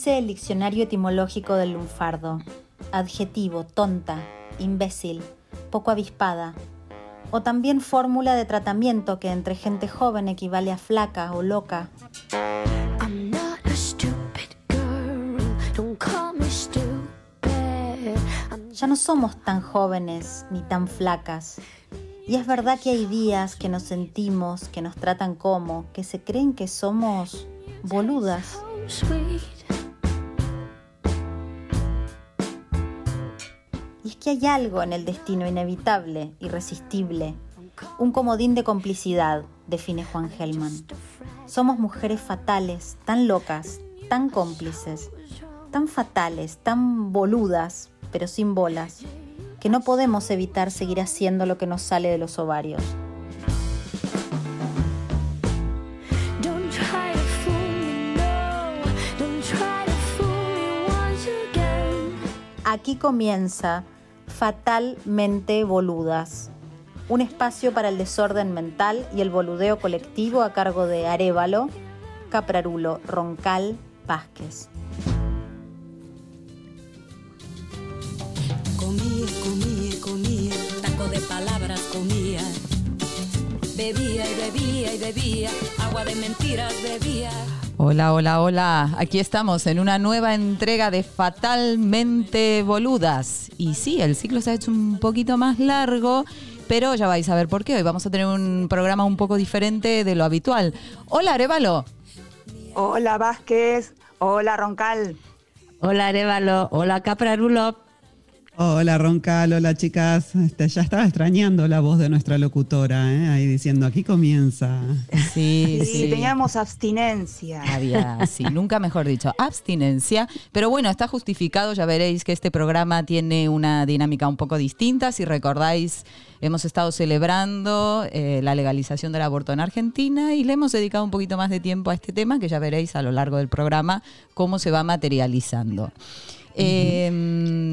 Dice el diccionario etimológico del lunfardo. Adjetivo, tonta, imbécil, poco avispada. O también fórmula de tratamiento que entre gente joven equivale a flaca o loca. Ya no somos tan jóvenes ni tan flacas. Y es verdad que hay días que nos sentimos, que nos tratan como, que se creen que somos boludas. Que hay algo en el destino inevitable, irresistible, un comodín de complicidad, define Juan Gelman. Somos mujeres fatales, tan locas, tan cómplices, tan fatales, tan boludas, pero sin bolas, que no podemos evitar seguir haciendo lo que nos sale de los ovarios. Aquí comienza Fatalmente Boludas, un espacio para el desorden mental y el boludeo colectivo a cargo de Arevalo, Caprarulo, Roncal, Vázquez. Comía, comía, comía, taco de palabras comía. Bebía y bebía y bebía, agua de mentiras bebía. Hola, hola, hola. Aquí estamos en una nueva entrega de Fatalmente Boludas. Y sí, el ciclo se ha hecho un poquito más largo, pero ya vais a ver por qué. Hoy vamos a tener un programa un poco diferente de lo habitual. Hola, Arevalo. Hola, Vázquez. Hola, Roncal. Hola, Arevalo. Hola, Caprarulo. Hola Roncal, hola chicas. Este, ya estaba extrañando la voz de nuestra locutora, ¿eh? ahí diciendo, aquí comienza. Sí, Sí, teníamos abstinencia. Había, sí, nunca mejor dicho, abstinencia. Pero bueno, está justificado, ya veréis que este programa tiene una dinámica un poco distinta. Si recordáis, hemos estado celebrando eh, la legalización del aborto en Argentina y le hemos dedicado un poquito más de tiempo a este tema, que ya veréis a lo largo del programa cómo se va materializando. Eh,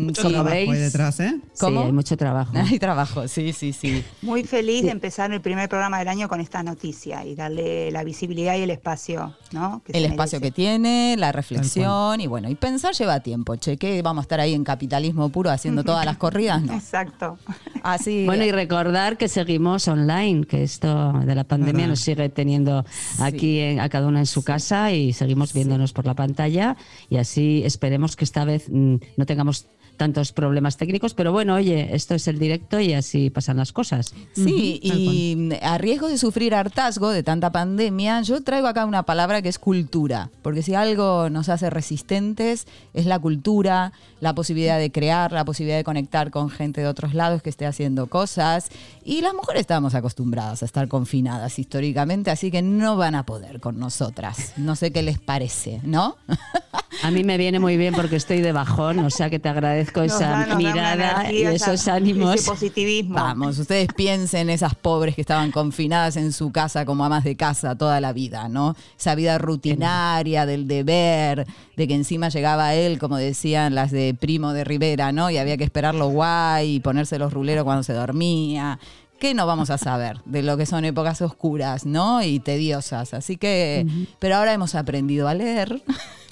Mucho sí, trabajo ahí detrás, ¿eh? ¿Cómo? Sí, hay mucho trabajo. Hay trabajo, sí, sí, sí. Muy feliz de empezar el primer programa del año con esta noticia y darle la visibilidad y el espacio, ¿no? Que el espacio que tiene, la reflexión y bueno, y pensar lleva tiempo, che, que vamos a estar ahí en capitalismo puro haciendo todas las corridas, no. Exacto. Así Bueno, y recordar que seguimos online, que esto de la pandemia nos sigue teniendo aquí en- a cada una en su casa y seguimos viéndonos por la pantalla y así esperemos que esta vez no tengamos tantos problemas técnicos, pero bueno, oye, esto es el directo y así pasan las cosas. Sí, Ujú, tal y a riesgo de sufrir hartazgo de tanta pandemia, yo traigo acá una palabra que es cultura, porque si algo nos hace resistentes es la cultura, la posibilidad de crear, la posibilidad de conectar con gente de otros lados que esté haciendo cosas, y las mujeres estamos acostumbradas a estar confinadas históricamente, así que no van a poder con nosotras. No sé qué les parece, ¿no? A mí me viene muy bien porque estoy de bajón, o sea que te agradezco Nos esa da- mirada y energía, esos esa- ánimos. Ese positivismo. Vamos, ustedes piensen esas pobres que estaban confinadas en su casa como amas de casa toda la vida, ¿no? Esa vida rutinaria del deber, de que encima llegaba él, como decían las de Primo de Rivera, ¿no? Y había que esperarlo guay y ponerse los ruleros cuando se dormía. ¿Qué no vamos a saber de lo que son épocas oscuras, ¿no? Y tediosas. Así que, pero ahora hemos aprendido a leer,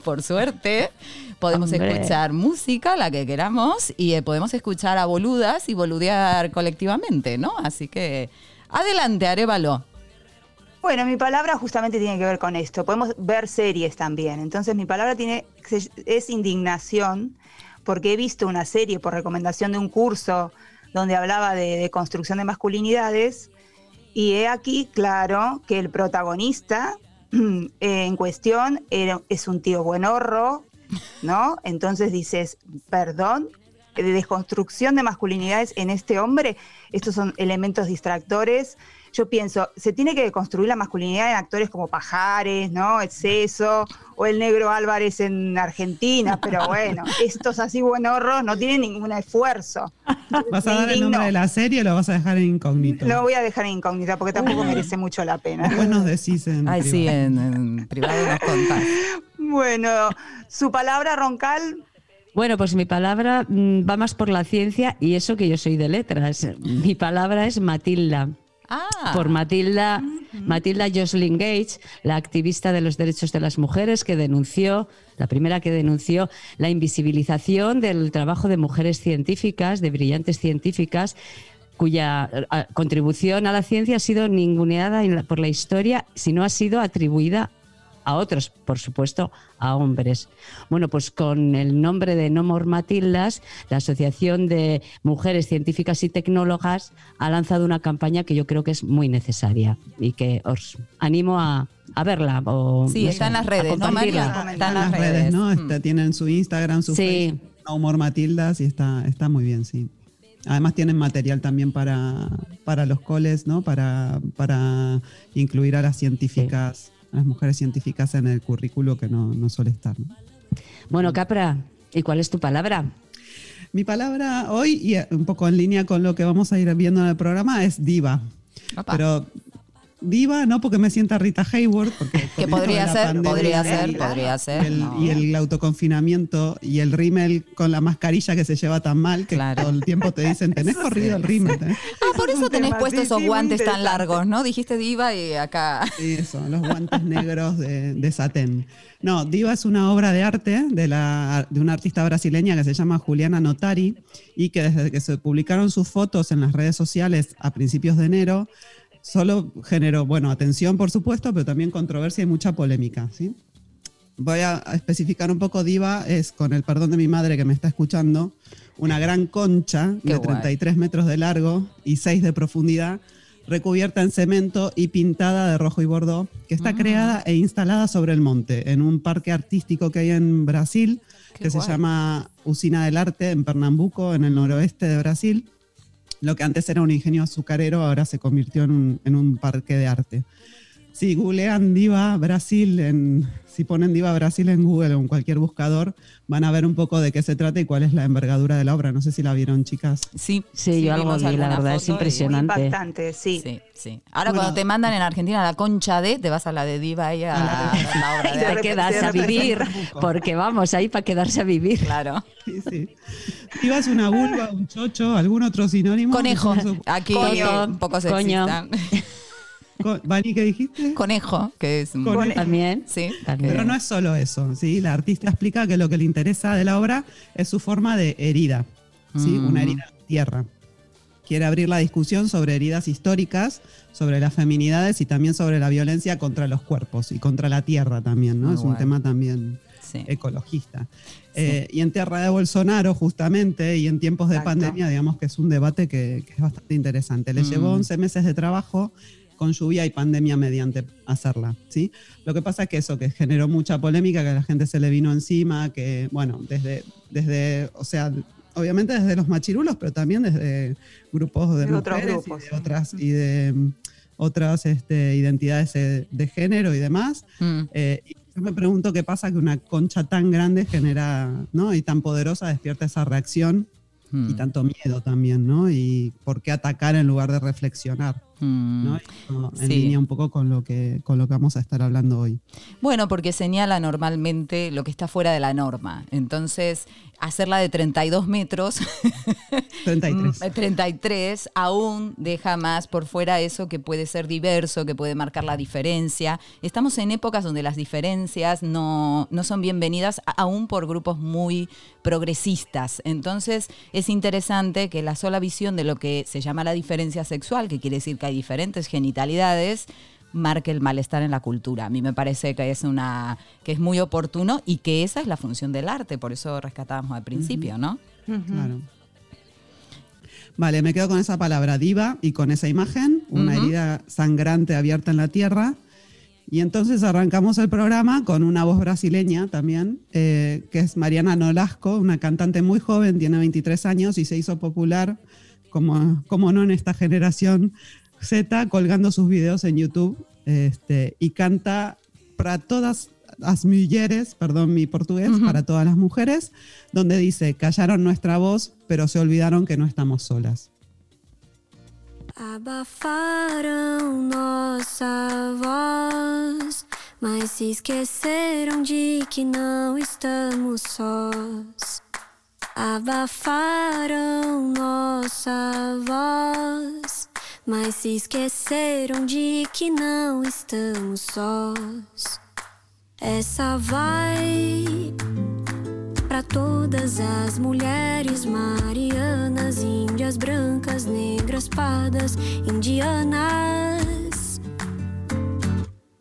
por suerte. Podemos Hombre. escuchar música, la que queramos, y eh, podemos escuchar a boludas y boludear colectivamente, ¿no? Así que, adelante, Arevalo. Bueno, mi palabra justamente tiene que ver con esto. Podemos ver series también. Entonces, mi palabra tiene es indignación, porque he visto una serie por recomendación de un curso donde hablaba de, de construcción de masculinidades. Y he aquí, claro, que el protagonista en cuestión es un tío buenorro, ¿no? Entonces dices, perdón, de desconstrucción de masculinidades en este hombre, estos son elementos distractores. Yo pienso, se tiene que deconstruir la masculinidad en actores como Pajares, ¿no? Exceso, o el negro Álvarez en Argentina, pero bueno, estos así buenorros no tienen ningún esfuerzo. ¿Vas a dar el nombre de la serie o lo vas a dejar en incógnito? Lo voy a dejar en incógnita porque tampoco merece mucho la pena. Después nos decís en Ay, sí, privado. en, en privado nos contás. Bueno, su palabra roncal, Bueno, pues mi palabra mm, va más por la ciencia y eso que yo soy de letras. Mi palabra es Matilda. Ah, Por Matilda Matilda Jocelyn Gates, la activista de los derechos de las mujeres que denunció, la primera que denunció la invisibilización del trabajo de mujeres científicas, de brillantes científicas, cuya contribución a la ciencia ha sido ninguneada por la historia, si no ha sido atribuida a otros, por supuesto, a hombres. Bueno, pues con el nombre de No More Matildas, la Asociación de Mujeres Científicas y Tecnólogas ha lanzado una campaña que yo creo que es muy necesaria y que os animo a, verla. O, sí, está en las redes, ¿no, María? Está en las redes, ¿no? Mm. Tienen su Instagram, su sí. No More Matildas y está, está muy bien, sí. Además tienen material también para, para los coles, ¿no? Para, para incluir a las científicas las mujeres científicas en el currículo que no, no suele estar. Bueno, Capra, ¿y cuál es tu palabra? Mi palabra hoy, y un poco en línea con lo que vamos a ir viendo en el programa, es diva. Pero diva, no porque me sienta Rita Hayward, porque que podría ser, podría ser, podría ser, y el, autoconfinamiento y el rímel con la mascarilla que se lleva tan mal que todo el tiempo te dicen, tenés corrido el rímel. ¿eh? Ah, por eso tenés puestos esos guantes tan largos, ¿no? Dijiste diva y acá. Sí, eso, los guantes negros de, de satén. No, Diva es una obra de arte de, la, de una artista brasileña que se llama Juliana Notari y que desde que se publicaron sus fotos en las redes sociales a principios de enero, solo generó, bueno, atención por supuesto, pero también controversia y mucha polémica, ¿sí? Voy a especificar un poco, Diva es, con el perdón de mi madre que me está escuchando, una gran concha de 33 metros de largo y 6 de profundidad, recubierta en cemento y pintada de rojo y bordó, que está mm. creada e instalada sobre el monte, en un parque artístico que hay en Brasil, que se llama Usina del Arte, en Pernambuco, en el noroeste de Brasil. Lo que antes era un ingenio azucarero ahora se convirtió en un, parque de arte. Si googlean Diva Brasil, en, si ponen Diva Brasil en Google o en cualquier buscador, van a ver un poco de qué se trata y cuál es la envergadura de la obra. No sé si la vieron, chicas. Sí, sí, yo algo vi, la verdad, es impresionante. Impactante, sí. sí, sí. Ahora cuando te mandan en Argentina la concha de, te vas a la de Diva y a, la, obra de... te quedas a vivir, porque vamos, ahí para quedarse a vivir. Claro. Sí, sí. Diva es una vulva, un chocho, algún otro sinónimo. Conejo. Aquí un poco sexista. Vani, ¿qué dijiste? Conejo, que es Conejo. también. Sí. Pero no es solo eso, ¿sí? La artista explica que lo que le interesa de la obra es su forma de herida, ¿sí? Mm. Una herida de tierra. Quiere abrir la discusión sobre heridas históricas, sobre las feminidades y también sobre la violencia contra los cuerpos y contra la tierra también, ¿no? es un tema también ecologista. Eh, y en tierra de Bolsonaro, justamente, y en tiempos de pandemia, digamos que es un debate que, es bastante interesante. Le llevó 11 mm. meses de trabajo con lluvia y pandemia mediante hacerla, ¿sí? Lo que pasa es que eso, que generó mucha polémica, que a la gente se le vino encima, que, bueno, desde, desde o sea, obviamente desde los machirulos, pero también desde grupos de, mujeres y de otras, y de otras este, identidades eh, de género y demás. Mm. Eh, y yo me pregunto qué pasa que una concha tan grande genera, ¿no? Y tan poderosa despierta esa reacción y mm. tanto miedo también, ¿no? Y por qué atacar en lugar de reflexionar. ¿No? Mm. En línea un poco con lo, que, con lo que vamos a estar hablando hoy. Bueno, porque señala normalmente lo que está fuera de la norma. Entonces, hacerla de 32 metros, 33. 33, aún deja más por fuera eso que puede ser diverso, que puede marcar la diferencia. Estamos en épocas donde las diferencias no, no son bienvenidas aún por grupos muy progresistas. Entonces, es interesante que la sola visión de lo que se llama la diferencia sexual, que quiere decir que hay diferentes genitalidades, marque el malestar en la cultura. A mí me parece que es una que es muy oportuno y que esa es la función del arte, por eso rescatábamos al principio, ¿no? Claro. Vale, me quedo con esa palabra diva y con esa imagen, una herida sangrante abierta en la tierra. Y entonces arrancamos el programa con una voz brasileña también, eh, que es Mariana Nolasco, una cantante muy joven, tiene 23 años y se hizo popular, como, como no en esta generación, Z colgando sus videos en YouTube este, y canta para todas las mujeres, perdón mi portugués, para todas las mujeres, donde dice, callaron nuestra voz, pero se olvidaron que no estamos solas. Abafaram nossa voz, mas se esqueceram de que não estamos sós. Abafaram nossa voz mas se esqueceram de que não estamos sós. Essa vai para todas as mulheres marianas, índias brancas, negras, pardas, indianas.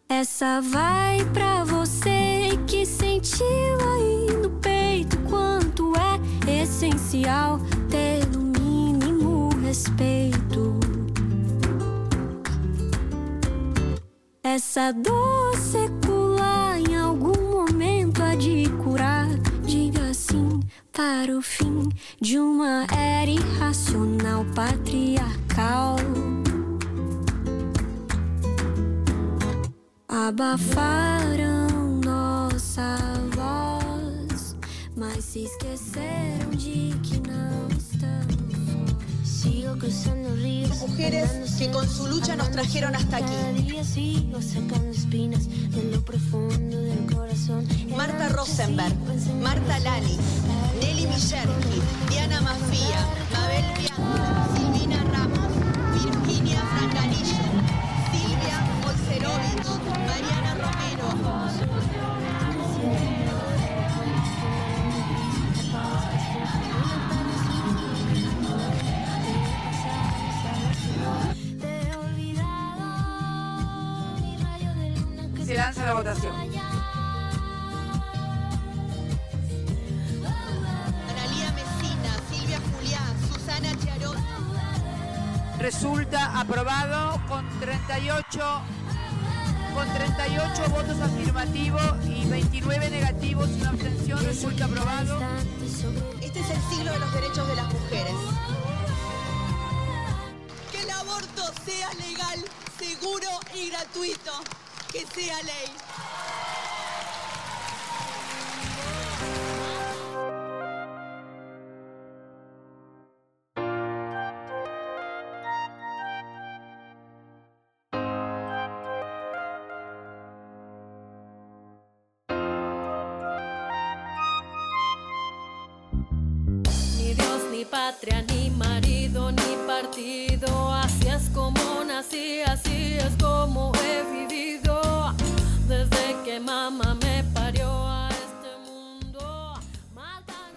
Essa vai pra você que sentiu aí no peito quanto é essencial ter no mínimo respeito. Essa dor secular em algum momento há de curar. Diga sim para o fim de uma era irracional patriarcal. Abafaram nossa voz, mas se esqueceram de que Mujeres que con su lucha nos trajeron hasta aquí. Marta Rosenberg, Marta Lali, Nelly Millergi, Diana Mafía, aprobado con 38 con 38 votos afirmativos y 29 negativos y una abstención resulta aprobado. Este es el siglo de los derechos de las mujeres. Que el aborto sea legal, seguro y gratuito. Que sea ley.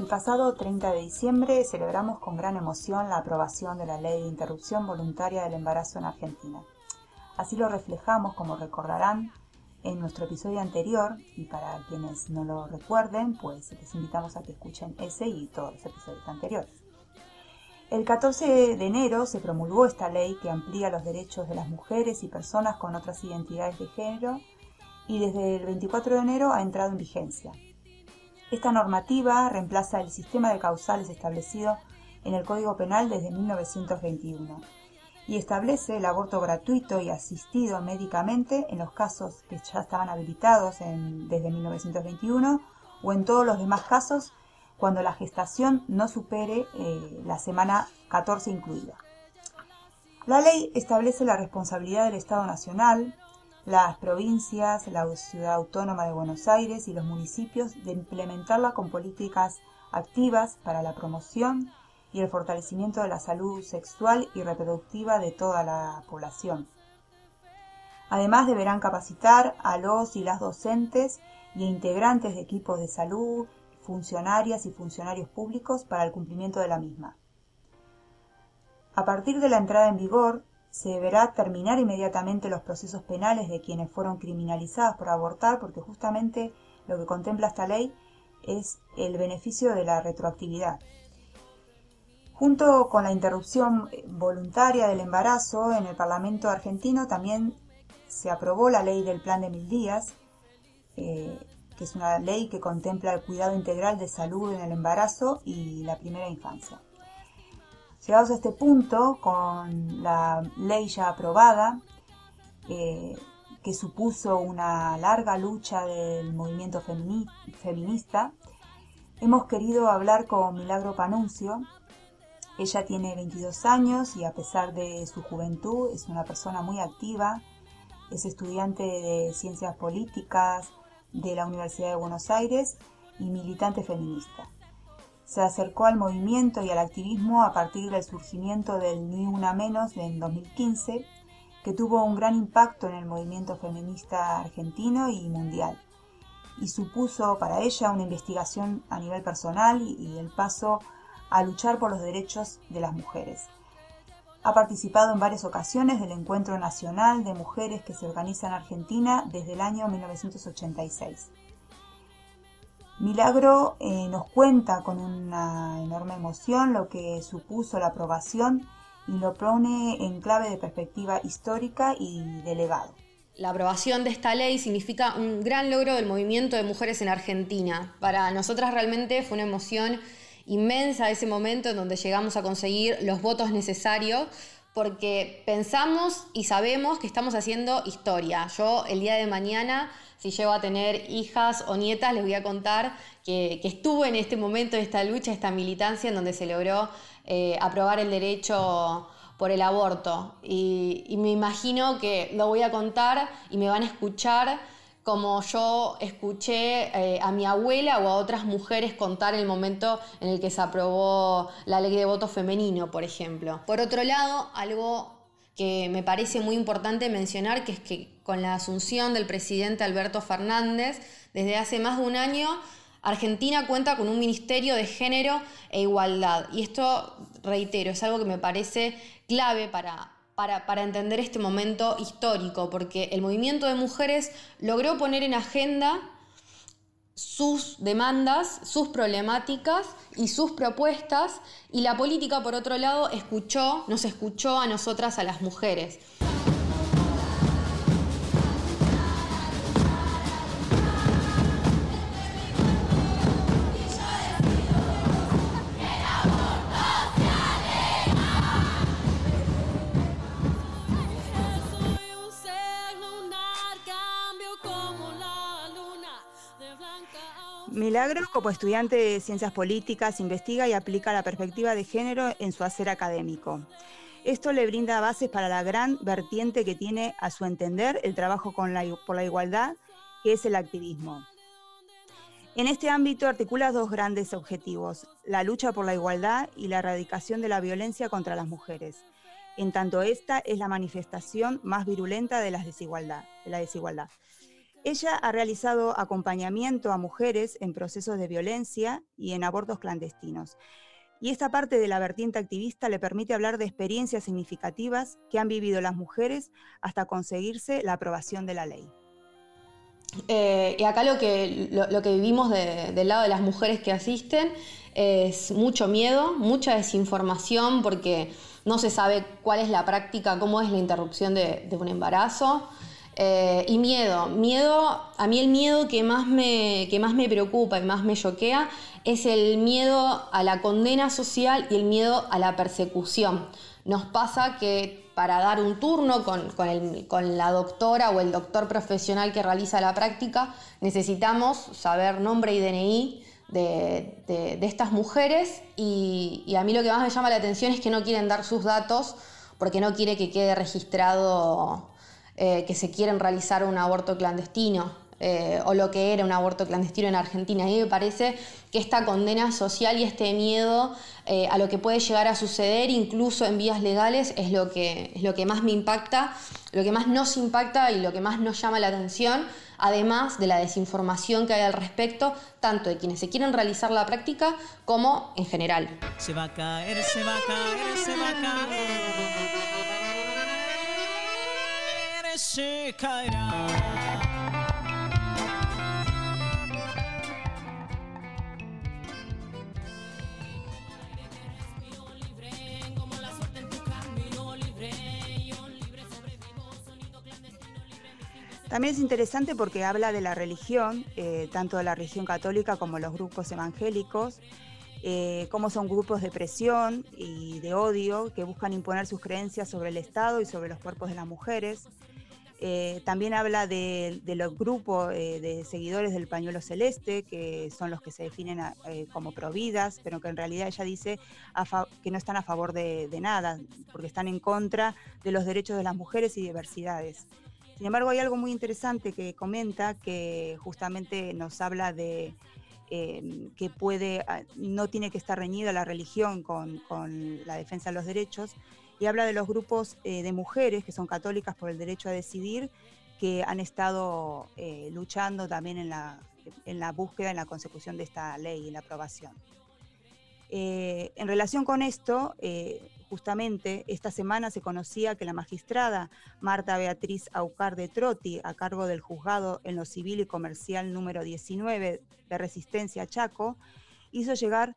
El pasado 30 de diciembre celebramos con gran emoción la aprobación de la ley de interrupción voluntaria del embarazo en Argentina. Así lo reflejamos, como recordarán, en nuestro episodio anterior y para quienes no lo recuerden, pues les invitamos a que escuchen ese y todos los episodios anteriores. El 14 de enero se promulgó esta ley que amplía los derechos de las mujeres y personas con otras identidades de género y desde el 24 de enero ha entrado en vigencia. Esta normativa reemplaza el sistema de causales establecido en el Código Penal desde 1921 y establece el aborto gratuito y asistido médicamente en los casos que ya estaban habilitados en- desde 1921 o en todos los demás casos cuando la gestación no supere eh, la semana 14 incluida. La ley establece la responsabilidad del Estado Nacional, las provincias, la Ciudad Autónoma de Buenos Aires y los municipios de implementarla con políticas activas para la promoción y el fortalecimiento de la salud sexual y reproductiva de toda la población. Además deberán capacitar a los y las docentes y integrantes de equipos de salud, funcionarias y funcionarios públicos para el cumplimiento de la misma. A partir de la entrada en vigor, se deberá terminar inmediatamente los procesos penales de quienes fueron criminalizados por abortar, porque justamente lo que contempla esta ley es el beneficio de la retroactividad. Junto con la interrupción voluntaria del embarazo, en el Parlamento argentino también se aprobó la ley del plan de mil días, eh, que es una ley que contempla el cuidado integral de salud en el embarazo y la primera infancia. Llegados a este punto, con la ley ya aprobada, eh, que supuso una larga lucha del movimiento femini- feminista, hemos querido hablar con Milagro Panuncio. Ella tiene 22 años y a pesar de su juventud es una persona muy activa, es estudiante de ciencias políticas de la Universidad de Buenos Aires y militante feminista. Se acercó al movimiento y al activismo a partir del surgimiento del Ni Una Menos en 2015, que tuvo un gran impacto en el movimiento feminista argentino y mundial, y supuso para ella una investigación a nivel personal y el paso a luchar por los derechos de las mujeres. Ha participado en varias ocasiones del Encuentro Nacional de Mujeres que se organiza en Argentina desde el año 1986. Milagro eh, nos cuenta con una enorme emoción lo que supuso la aprobación y lo pone en clave de perspectiva histórica y de legado. La aprobación de esta ley significa un gran logro del movimiento de mujeres en Argentina. Para nosotras realmente fue una emoción inmensa ese momento en donde llegamos a conseguir los votos necesarios porque pensamos y sabemos que estamos haciendo historia. Yo el día de mañana si llego a tener hijas o nietas, les voy a contar que, estuve en este momento, esta lucha, esta militancia en donde se logró eh, aprobar el derecho por el aborto. Y, me imagino que lo voy a contar y me van a escuchar como yo escuché eh, a mi abuela o a otras mujeres contar el momento en el que se aprobó la ley de voto femenino, por ejemplo. Por otro lado, algo que me parece muy importante mencionar, que es que con la asunción del presidente Alberto Fernández, desde hace más de un año, Argentina cuenta con un Ministerio de Género e Igualdad. Y esto, reitero, es algo que me parece clave para, para, para, entender este momento histórico, porque el movimiento de mujeres logró poner en agenda sus demandas, sus problemáticas y sus propuestas, y la política, por otro lado, escuchó, nos escuchó a nosotras, a las mujeres. Milagro, como estudiante de ciencias políticas, investiga y aplica la perspectiva de género en su hacer académico. Esto le brinda bases para la gran vertiente que tiene, a su entender, el trabajo por la igualdad, que es el activismo. En este ámbito articula dos grandes objetivos, la lucha por la igualdad y la erradicación de la violencia contra las mujeres, en tanto esta es la manifestación más virulenta de, la desigualdad. Ella ha realizado acompañamiento a mujeres en procesos de violencia y en abortos clandestinos. Y esta parte de la vertiente activista le permite hablar de experiencias significativas que han vivido las mujeres hasta conseguirse la aprobación de la ley. Eh, y acá lo que, lo, que vivimos del lado de las mujeres que asisten es mucho miedo, mucha desinformación porque no se sabe cuál es la práctica, cómo es la interrupción de un embarazo. Eh, y miedo, miedo, a mí el miedo que más, me, que más me preocupa y más me choquea es el miedo a la condena social y el miedo a la persecución. Nos pasa que para dar un turno con, con, la doctora o el doctor profesional que realiza la práctica, necesitamos saber nombre y DNI de, de, estas mujeres y, y a mí lo que más me llama la atención es que no quieren dar sus datos porque no quiere que quede registrado eh, que se quieren realizar un aborto clandestino eh, o lo que era un aborto clandestino en Argentina. A mí me parece que esta condena social y este miedo eh, a lo que puede llegar a suceder, incluso en vías legales, es lo, que, es lo que más me impacta, lo que más nos impacta y lo que más nos llama la atención, además de la desinformación que hay al respecto, tanto de quienes se quieren realizar la práctica como en general. Se va a caer, se va a caer, se va a caer se caerá. También es interesante porque habla de la religión, eh, tanto de la religión católica como los grupos evangélicos, eh, cómo son grupos de presión y de odio que buscan imponer sus creencias sobre el Estado y sobre los cuerpos de las mujeres. Eh, también habla de, los grupos eh, de seguidores del pañuelo celeste, que son los que se definen eh, como providas, pero que en realidad ella dice que no están a favor de, nada, porque están en contra de los derechos de las mujeres y diversidades. Sin embargo, hay algo muy interesante que comenta, que justamente nos habla de que puede, ah, no tiene que estar reñida la religión con, con la defensa de los derechos, y habla de los grupos eh, de mujeres que son católicas por el derecho a decidir, que han estado eh, luchando también en la, en la búsqueda, en la consecución de esta ley y la aprobación. Eh, en relación con esto, justamente esta semana se conocía que la magistrada Marta Beatriz Aucar de Trotti, a cargo del juzgado en lo civil y comercial número 19 de Resistencia Chaco, hizo llegar,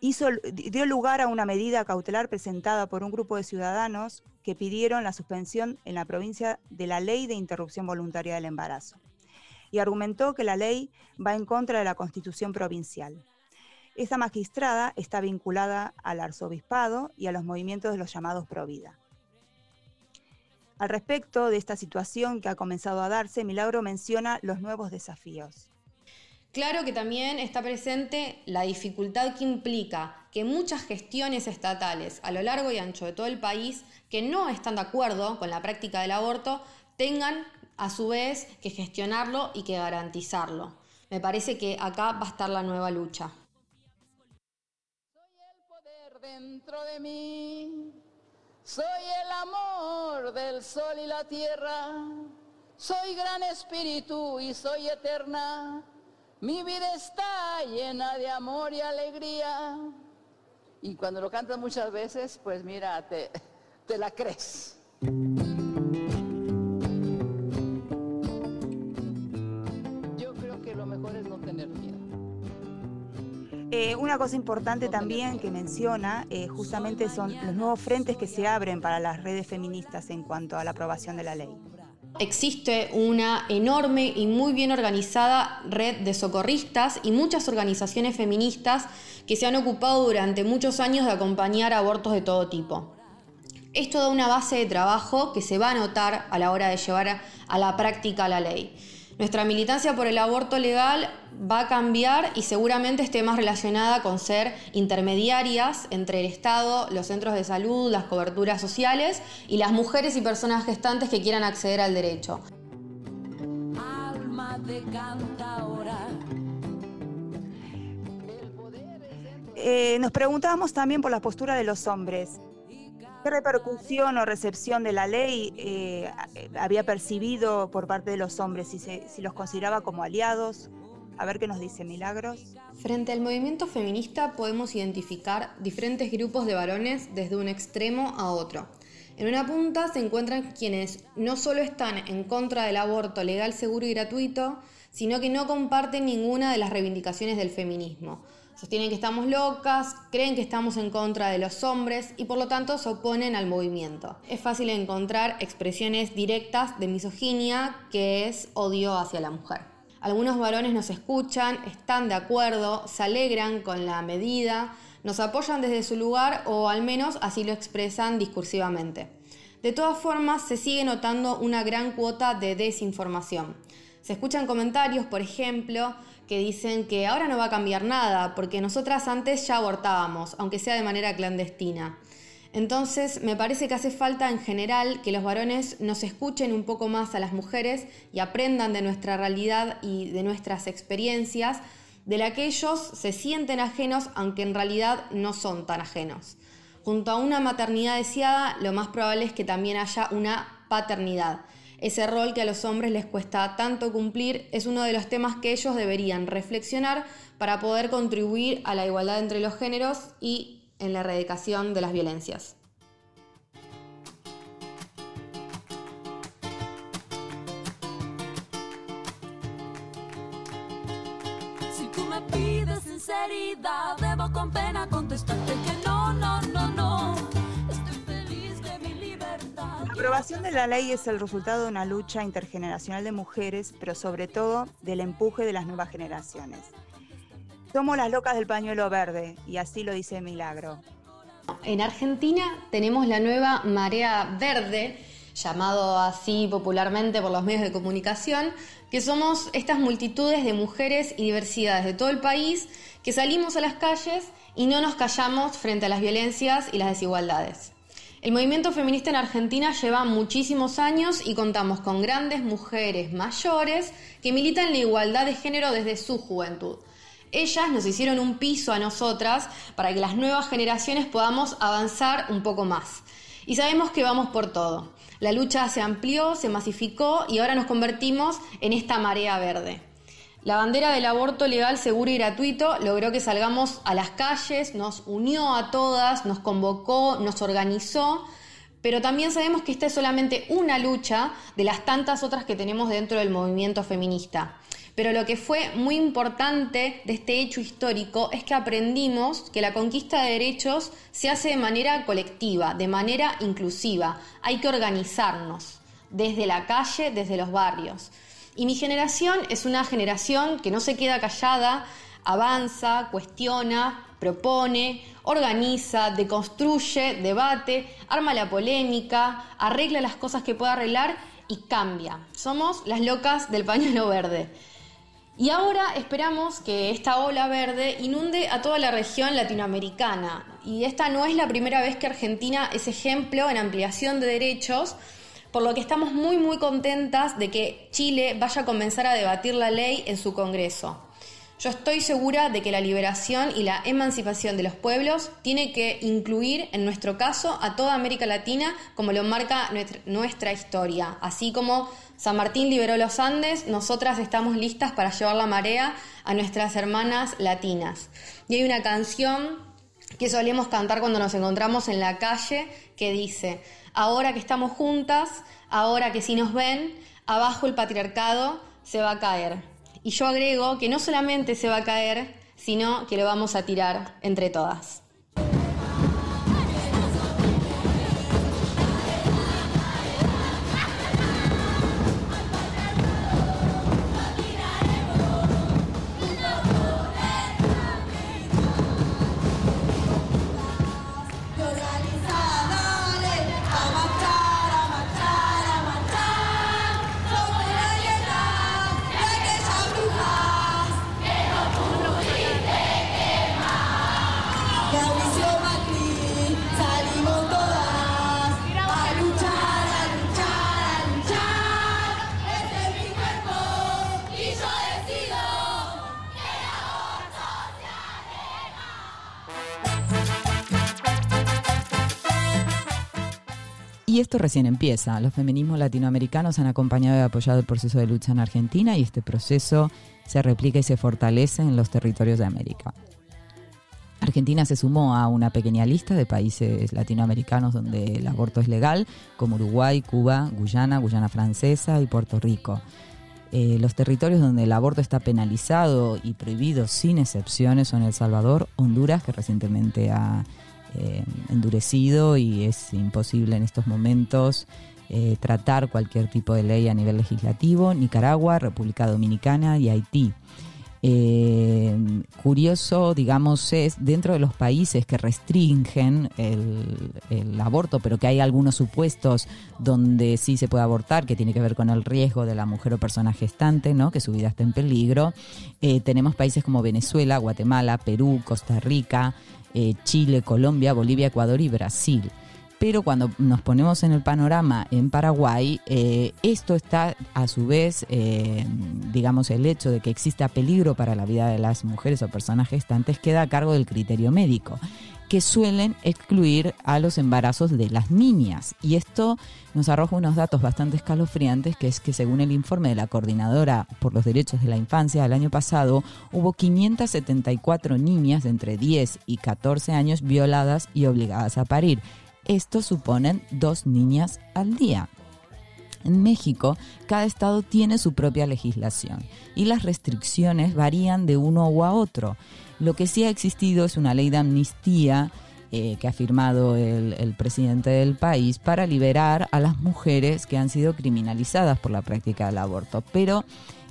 hizo, dio lugar a una medida cautelar presentada por un grupo de ciudadanos que pidieron la suspensión en la provincia de la ley de interrupción voluntaria del embarazo y argumentó que la ley va en contra de la constitución provincial. Esa magistrada está vinculada al arzobispado y a los movimientos de los llamados Provida. Al respecto de esta situación que ha comenzado a darse, Milagro menciona los nuevos desafíos. Claro que también está presente la dificultad que implica que muchas gestiones estatales a lo largo y ancho de todo el país que no están de acuerdo con la práctica del aborto tengan a su vez que gestionarlo y que garantizarlo. Me parece que acá va a estar la nueva lucha. Dentro de mí. Soy el amor del sol y la tierra. Soy gran espíritu y soy eterna. Mi vida está llena de amor y alegría. Y cuando lo cantas muchas veces, pues mira, te, te la crees. Eh, una cosa importante también que menciona eh, justamente son los nuevos frentes que se abren para las redes feministas en cuanto a la aprobación de la ley. Existe una enorme y muy bien organizada red de socorristas y muchas organizaciones feministas que se han ocupado durante muchos años de acompañar abortos de todo tipo. Esto da una base de trabajo que se va a notar a la hora de llevar a la práctica la ley. Nuestra militancia por el aborto legal va a cambiar y seguramente esté más relacionada con ser intermediarias entre el Estado, los centros de salud, las coberturas sociales y las mujeres y personas gestantes que quieran acceder al derecho. Alma de cantaora. Eh, nos preguntábamos también por la postura de los hombres. ¿Qué repercusión o recepción de la ley eh, había percibido por parte de los hombres? Si, se- si los consideraba como aliados. A ver qué nos dice Milagros. Frente al movimiento feminista podemos identificar diferentes grupos de varones desde un extremo a otro. En una punta se encuentran quienes no solo están en contra del aborto legal, seguro y gratuito, sino que no comparten ninguna de las reivindicaciones del feminismo. Sostienen que estamos locas, creen que estamos en contra de los hombres y por lo tanto se oponen al movimiento. Es fácil encontrar expresiones directas de misoginia, que es odio hacia la mujer. Algunos varones nos escuchan, están de acuerdo, se alegran con la medida, nos apoyan desde su lugar o al menos así lo expresan discursivamente. De todas formas, se sigue notando una gran cuota de desinformación. Se escuchan comentarios, por ejemplo, que dicen que ahora no va a cambiar nada porque nosotras antes ya abortábamos, aunque sea de manera clandestina. Entonces, me parece que hace falta en general que los varones nos escuchen un poco más a las mujeres y aprendan de nuestra realidad y de nuestras experiencias, de la que ellos se sienten ajenos, aunque en realidad no son tan ajenos. Junto a una maternidad deseada, lo más probable es que también haya una paternidad. Ese rol que a los hombres les cuesta tanto cumplir es uno de los temas que ellos deberían reflexionar para poder contribuir a la igualdad entre los géneros y en la erradicación de las violencias. Si tú me pides sinceridad, debo con pena contestarte que no, no, no, no. Aprobación de la ley es el resultado de una lucha intergeneracional de mujeres, pero sobre todo del empuje de las nuevas generaciones. Somos las locas del pañuelo verde, y así lo dice Milagro. En Argentina tenemos la nueva marea verde, llamado así popularmente por los medios de comunicación, que somos estas multitudes de mujeres y diversidades de todo el país que salimos a las calles y no nos callamos frente a las violencias y las desigualdades. El movimiento feminista en Argentina lleva muchísimos años y contamos con grandes mujeres mayores que militan la igualdad de género desde su juventud. Ellas nos hicieron un piso a nosotras para que las nuevas generaciones podamos avanzar un poco más. Y sabemos que vamos por todo. La lucha se amplió, se masificó y ahora nos convertimos en esta marea verde. La bandera del aborto legal, seguro y gratuito logró que salgamos a las calles, nos unió a todas, nos convocó, nos organizó, pero también sabemos que esta es solamente una lucha de las tantas otras que tenemos dentro del movimiento feminista. Pero lo que fue muy importante de este hecho histórico es que aprendimos que la conquista de derechos se hace de manera colectiva, de manera inclusiva. Hay que organizarnos desde la calle, desde los barrios. Y mi generación es una generación que no se queda callada, avanza, cuestiona, propone, organiza, deconstruye, debate, arma la polémica, arregla las cosas que pueda arreglar y cambia. Somos las locas del pañuelo verde. Y ahora esperamos que esta ola verde inunde a toda la región latinoamericana. Y esta no es la primera vez que Argentina es ejemplo en ampliación de derechos, por lo que estamos muy muy contentas de que Chile vaya a comenzar a debatir la ley en su Congreso. Yo estoy segura de que la liberación y la emancipación de los pueblos tiene que incluir, en nuestro caso, a toda América Latina, como lo marca nuestra, historia. Así como San Martín liberó los Andes, nosotras estamos listas para llevar la marea a nuestras hermanas latinas. Y hay una canción que solemos cantar cuando nos encontramos en la calle que dice, ahora que estamos juntas, ahora que si nos ven, abajo el patriarcado se va a caer. Y yo agrego que no solamente se va a caer, sino que lo vamos a tirar entre todas. Y esto recién empieza. Los feminismos latinoamericanos han acompañado y apoyado el proceso de lucha en Argentina y este proceso se replica y se fortalece en los territorios de América. Argentina se sumó a una pequeña lista de países latinoamericanos donde el aborto es legal, como Uruguay, Cuba, Guyana, Guyana Francesa y Puerto Rico. Eh, los territorios donde el aborto está penalizado y prohibido sin excepciones son El Salvador, Honduras, que recientemente ha eh, endurecido y es imposible en estos momentos eh, tratar cualquier tipo de ley a nivel legislativo, Nicaragua, República Dominicana y Haití. Eh, curioso, digamos, es dentro de los países que restringen el, aborto, pero que hay algunos supuestos donde sí se puede abortar, que tiene que ver con el riesgo de la mujer o persona gestante, ¿no? que su vida está en peligro. tenemos países como Venezuela, Guatemala, Perú, Costa Rica, eh, Chile, Colombia, Bolivia, Ecuador y Brasil. Pero cuando nos ponemos en el panorama en Paraguay, eh, esto está a su vez, eh, digamos, el hecho de que exista peligro para la vida de las mujeres o personas gestantes queda a cargo del criterio médico que suelen excluir a los embarazos de las niñas. Y esto nos arroja unos datos bastante escalofriantes, que es que según el informe de la Coordinadora por los Derechos de la Infancia del año pasado, hubo 574 niñas de entre 10 y 14 años violadas y obligadas a parir. Esto suponen dos niñas al día. En México, cada estado tiene su propia legislación y las restricciones varían de uno u a otro. Lo que sí ha existido es una ley de amnistía eh, que ha firmado el, presidente del país para liberar a las mujeres que han sido criminalizadas por la práctica del aborto. Pero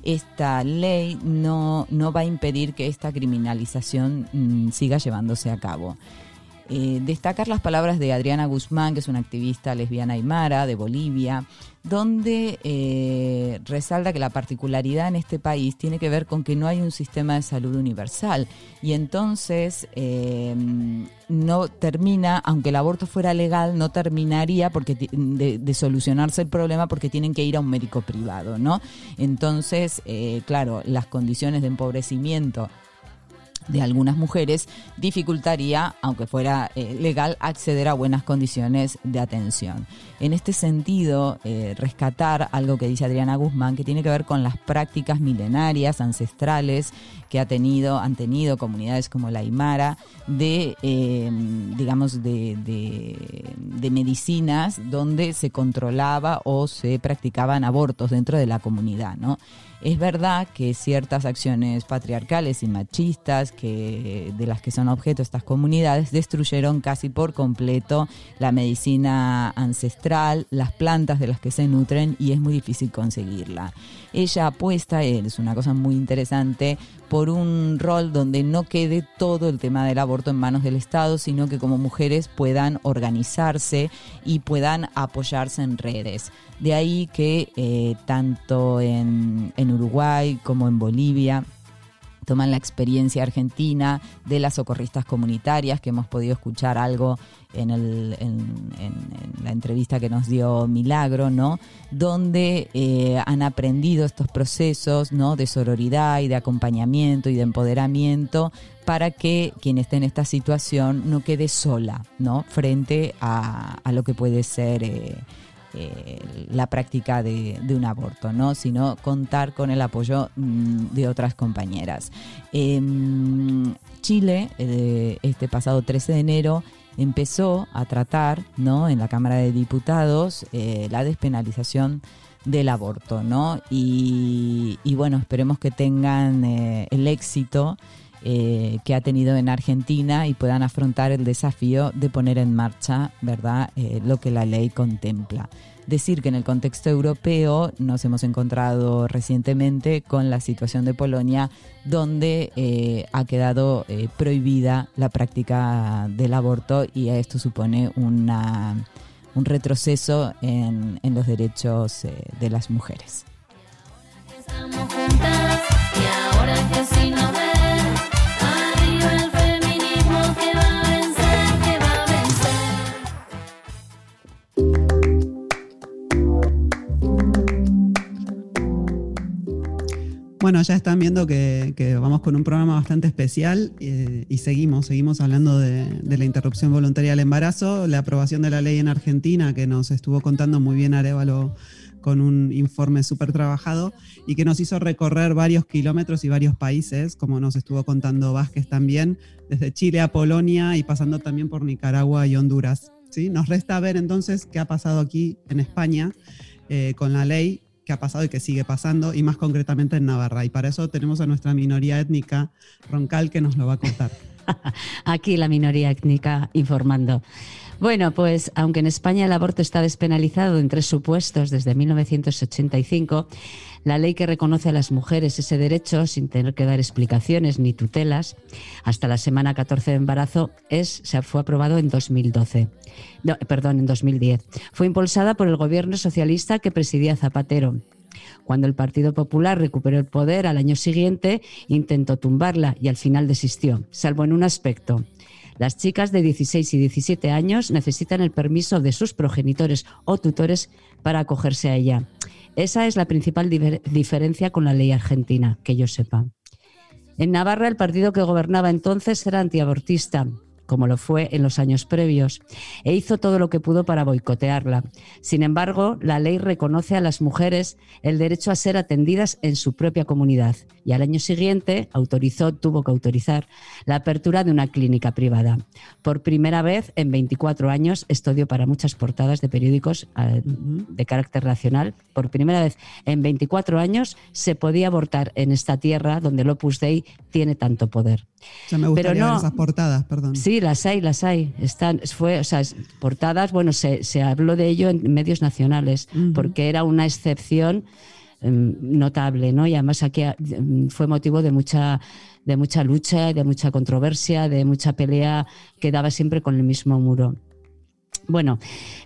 esta ley no, no va a impedir que esta criminalización mm, siga llevándose a cabo. Eh, destacar las palabras de Adriana Guzmán, que es una activista lesbiana aymara de Bolivia, donde eh, resalta que la particularidad en este país tiene que ver con que no hay un sistema de salud universal y entonces eh, no termina, aunque el aborto fuera legal, no terminaría porque de, solucionarse el problema porque tienen que ir a un médico privado, ¿no? Entonces, claro, las condiciones de empobrecimiento de algunas mujeres dificultaría, aunque fuera eh, legal, acceder a buenas condiciones de atención. En este sentido, eh, rescatar algo que dice Adriana Guzmán, que tiene que ver con las prácticas milenarias, ancestrales, que ha tenido, han tenido comunidades como la Aymara, de, eh, digamos, de, de- medicinas donde se controlaba o se practicaban abortos dentro de la comunidad, ¿no? Es verdad que ciertas acciones patriarcales y machistas que, de las que son objeto estas comunidades destruyeron casi por completo la medicina ancestral, las plantas de las que se nutren y es muy difícil conseguirla. Ella apuesta, es una cosa muy interesante, por un rol donde no quede todo el tema del aborto en manos del Estado, sino que como mujeres puedan organizarse y puedan apoyarse en redes. De ahí que eh, tanto en, en Uruguay como en Bolivia toman la experiencia argentina de las socorristas comunitarias, que hemos podido escuchar algo en, el- en- la entrevista que nos dio Milagro, ¿no? Donde eh, han aprendido estos procesos, ¿no? De sororidad y de acompañamiento y de empoderamiento para que quien esté en esta situación no quede sola, ¿no? Frente a, a lo que puede ser... eh, eh, la práctica de, un aborto, ¿no? sino contar con el apoyo mm, de otras compañeras. Em, Chile, eh, este pasado 13 de enero, empezó a tratar ¿no? en la Cámara de Diputados eh, la despenalización del aborto, ¿no? Y, bueno, esperemos que tengan el éxito eh, que ha tenido en Argentina y puedan afrontar el desafío de poner en marcha, ¿verdad?, eh, lo que la ley contempla. Decir que en el contexto europeo nos hemos encontrado recientemente con la situación de Polonia, donde eh, ha quedado eh, prohibida la práctica del aborto y esto supone una, un retroceso en, en los derechos eh, de las mujeres. Y ahora que Bueno, ya están viendo que, vamos con un programa bastante especial eh, y seguimos, seguimos hablando de, de la interrupción voluntaria del embarazo, la aprobación de la ley en Argentina, que nos estuvo contando muy bien Arevalo con un informe súper trabajado y que nos hizo recorrer varios kilómetros y varios países, como nos estuvo contando Vázquez también, desde Chile a Polonia y pasando también por Nicaragua y Honduras. ¿sí? Nos resta ver entonces qué ha pasado aquí en España eh, con la ley que ha pasado y que sigue pasando, y más concretamente en Navarra. Y para eso tenemos a nuestra minoría étnica, Roncal, que nos lo va a contar. Aquí la minoría étnica informando. Bueno, pues aunque en España el aborto está despenalizado en tres supuestos desde 1985, la ley que reconoce a las mujeres ese derecho sin tener que dar explicaciones ni tutelas hasta la semana 14 de embarazo es, se fue aprobado en 2012. No, perdón, en 2010. Fue impulsada por el gobierno socialista que presidía Zapatero. Cuando el Partido Popular recuperó el poder al año siguiente, intentó tumbarla y al final desistió, salvo en un aspecto. Las chicas de 16 y 17 años necesitan el permiso de sus progenitores o tutores para acogerse a ella. Esa es la principal diferencia con la ley argentina, que yo sepa. En Navarra, el partido que gobernaba entonces era antiabortista, como lo fue en los años previos, e hizo todo lo que pudo para boicotearla. Sin embargo, la ley reconoce a las mujeres el derecho a ser atendidas en su propia comunidad y al año siguiente autorizó, tuvo que autorizar, la apertura de una clínica privada. Por primera vez en 24 años, esto dio para muchas portadas de periódicos eh, de carácter nacional, por primera vez en 24 años se podía abortar en esta tierra donde el Opus Dei tiene tanto poder. Me gustaría Pero no- ver esas portadas, perdón. Sí, las hay, las hay. Están, fue, o sea, portadas, bueno, se, se habló de ello en medios nacionales, porque era una excepción em, notable, ¿no? Y además aquí em, fue motivo de mucha, de mucha lucha, de mucha controversia, de mucha pelea que daba siempre con el mismo muro. Bueno,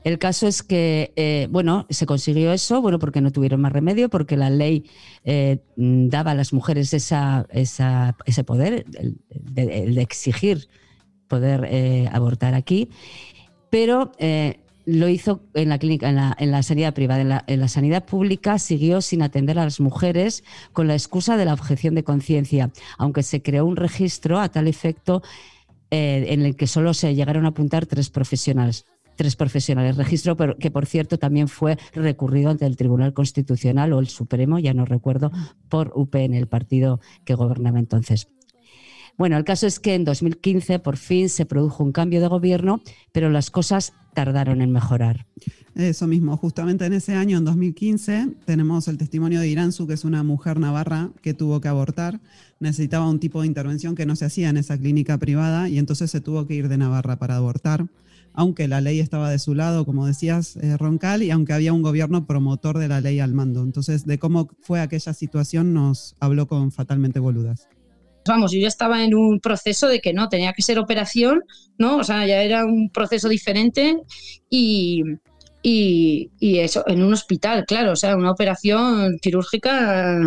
el caso es que, eh, bueno, se consiguió eso, bueno, porque no tuvieron más remedio, porque la ley eh, daba a las mujeres esa, esa- ese poder, el, de, exigir poder eh, abortar aquí, pero eh, lo hizo en la clínica, en la, en la sanidad privada. En la, en la sanidad pública siguió sin atender a las mujeres con la excusa de la objeción de conciencia, aunque se creó un registro a tal efecto eh, en el que solo se llegaron a apuntar tres profesionales. Tres profesionales, registro que por cierto también fue recurrido ante el Tribunal Constitucional o el Supremo, ya no recuerdo, por UPN, el partido que gobernaba entonces. Bueno, el caso es que en 2015 por fin se produjo un cambio de gobierno, pero las cosas tardaron en mejorar. Eso mismo, justamente en ese año, en 2015, tenemos el testimonio de Iranzu, que es una mujer navarra que tuvo que abortar. Necesitaba un tipo de intervención que no se hacía en esa clínica privada y entonces se tuvo que ir de Navarra para abortar, aunque la ley estaba de su lado, como decías, eh, Roncal, y aunque había un gobierno promotor de la ley al mando. Entonces, de cómo fue aquella situación nos habló con Fatalmente Boludas. Vamos, yo ya estaba en un proceso de que no, tenía que ser operación, ¿no? O sea, ya era un proceso diferente y, y, y eso, en un hospital, claro, o sea, una operación quirúrgica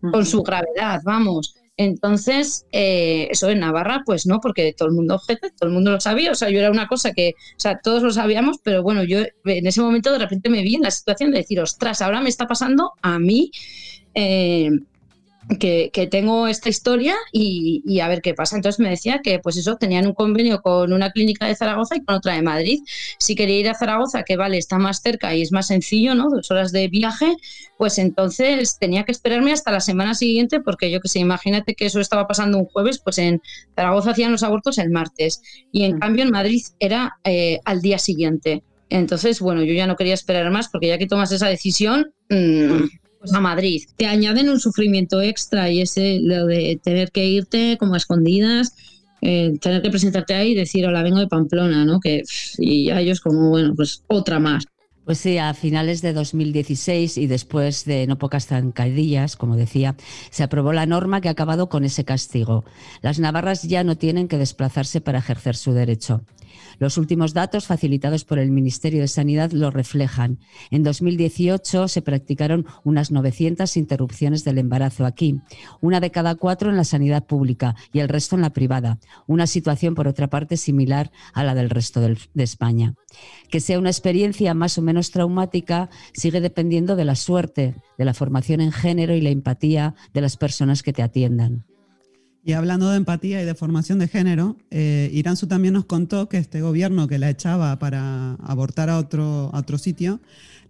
con su gravedad, vamos. Entonces, eh, eso en Navarra, pues no, porque todo el mundo objeta, todo el mundo lo sabía, o sea, yo era una cosa que, o sea, todos lo sabíamos, pero bueno, yo en ese momento de repente me vi en la situación de decir, ostras, ahora me está pasando a mí. eh, que, que tengo esta historia y, y a ver qué pasa. Entonces me decía que, pues eso, tenían un convenio con una clínica de Zaragoza y con otra de Madrid. Si quería ir a Zaragoza, que vale, está más cerca y es más sencillo, ¿no? Dos horas de viaje, pues entonces tenía que esperarme hasta la semana siguiente, porque yo que sé, imagínate que eso estaba pasando un jueves, pues en Zaragoza hacían los abortos el martes y en cambio en Madrid era eh, al día siguiente. Entonces, bueno, yo ya no quería esperar más porque ya que tomas esa decisión, mm, pues a Madrid. Te añaden un sufrimiento extra y ese lo de tener que irte como a escondidas, eh, tener que presentarte ahí y decir, hola, vengo de Pamplona, ¿no? Que, y ya ellos como, bueno, pues otra más. Pues sí, a finales de 2016 y después de no pocas zancadillas, como decía, se aprobó la norma que ha acabado con ese castigo. Las navarras ya no tienen que desplazarse para ejercer su derecho. Los últimos datos facilitados por el Ministerio de Sanidad lo reflejan. En 2018 se practicaron unas 900 interrupciones del embarazo aquí, una de cada cuatro en la sanidad pública y el resto en la privada, una situación por otra parte similar a la del resto de España. Que sea una experiencia más o menos traumática sigue dependiendo de la suerte, de la formación en género y la empatía de las personas que te atiendan. Y hablando de empatía y de formación de género, eh, Iranzu también nos contó que este gobierno que la echaba para abortar a otro, a otro sitio,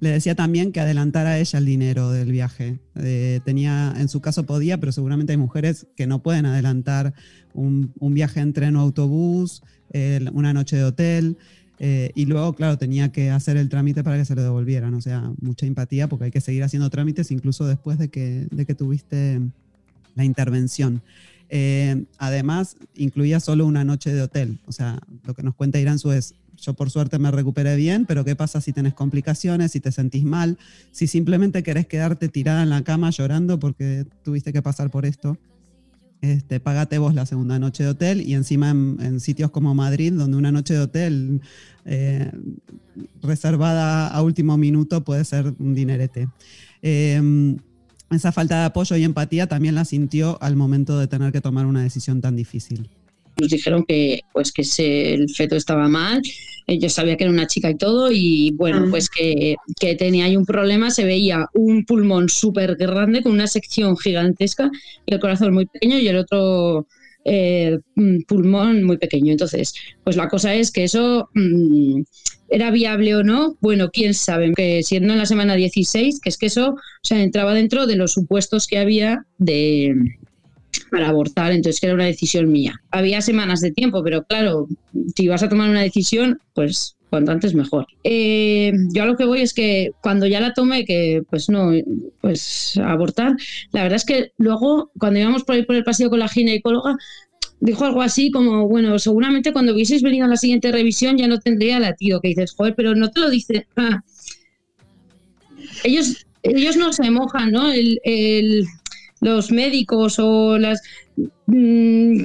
le decía también que adelantara a ella el dinero del viaje. Eh, tenía, en su caso podía, pero seguramente hay mujeres que no pueden adelantar un, un viaje en tren o autobús, una noche de hotel. eh, y luego, claro, tenía que hacer el trámite para que se lo devolvieran. O sea, mucha empatía porque hay que seguir haciendo trámites incluso después de que, de que tuviste la intervención. Eh, además, incluía solo una noche de hotel. O sea, lo que nos cuenta Iranzu es, yo por suerte me recuperé bien, pero ¿qué pasa si tenés complicaciones, si te sentís mal, si simplemente querés quedarte tirada en la cama llorando porque tuviste que pasar por esto? Este, pagate vos la segunda noche de hotel y encima en, sitios como Madrid, donde una noche de hotel eh, reservada a último minuto puede ser un dinerete. Eh, esa falta de apoyo y empatía también la sintió al momento de tener que tomar una decisión tan difícil. Nos dijeron que, pues, que se- el feto estaba mal, eh, yo sabía que era una chica y todo, y bueno, pues que, que tenía ahí un problema, se veía un pulmón súper grande con una sección gigantesca y el corazón muy pequeño y el otro eh, pulmón muy pequeño. Entonces, pues la cosa es que eso mm, era viable o no, bueno, quién sabe, que siendo en la semana 16, que es que eso, entraba dentro de los supuestos que había de para abortar, entonces que era una decisión mía. Había semanas de tiempo, pero claro, si vas a tomar una decisión, pues cuanto antes mejor. Eh, yo a lo que voy es que cuando ya la tomé, que pues no, pues abortar, la verdad es que luego cuando íbamos por ahí por el pasillo con la ginecóloga, dijo algo así como, bueno, seguramente cuando hubieseis venido a la siguiente revisión ya no tendría latido, que dices, joder, pero no te lo dice. Ah. Ellos ellos no se mojan, ¿no? El, el- los médicos o las... mm,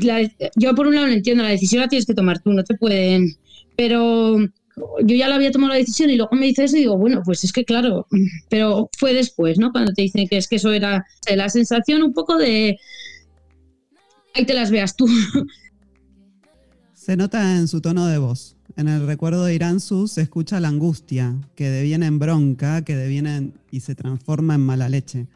yo por un lado lo entiendo, la decisión la tienes que tomar tú, no te pueden... Pero yo ya la había tomado la decisión y luego me dice eso y digo, bueno, pues es que claro, pero fue después, ¿no? Cuando te dicen que es que eso era la sensación un poco de... Ahí te las veas tú. Se nota en su tono de voz. En el recuerdo de Iranzu se escucha la angustia, que deviene en bronca, que deviene en- y se transforma en mala leche.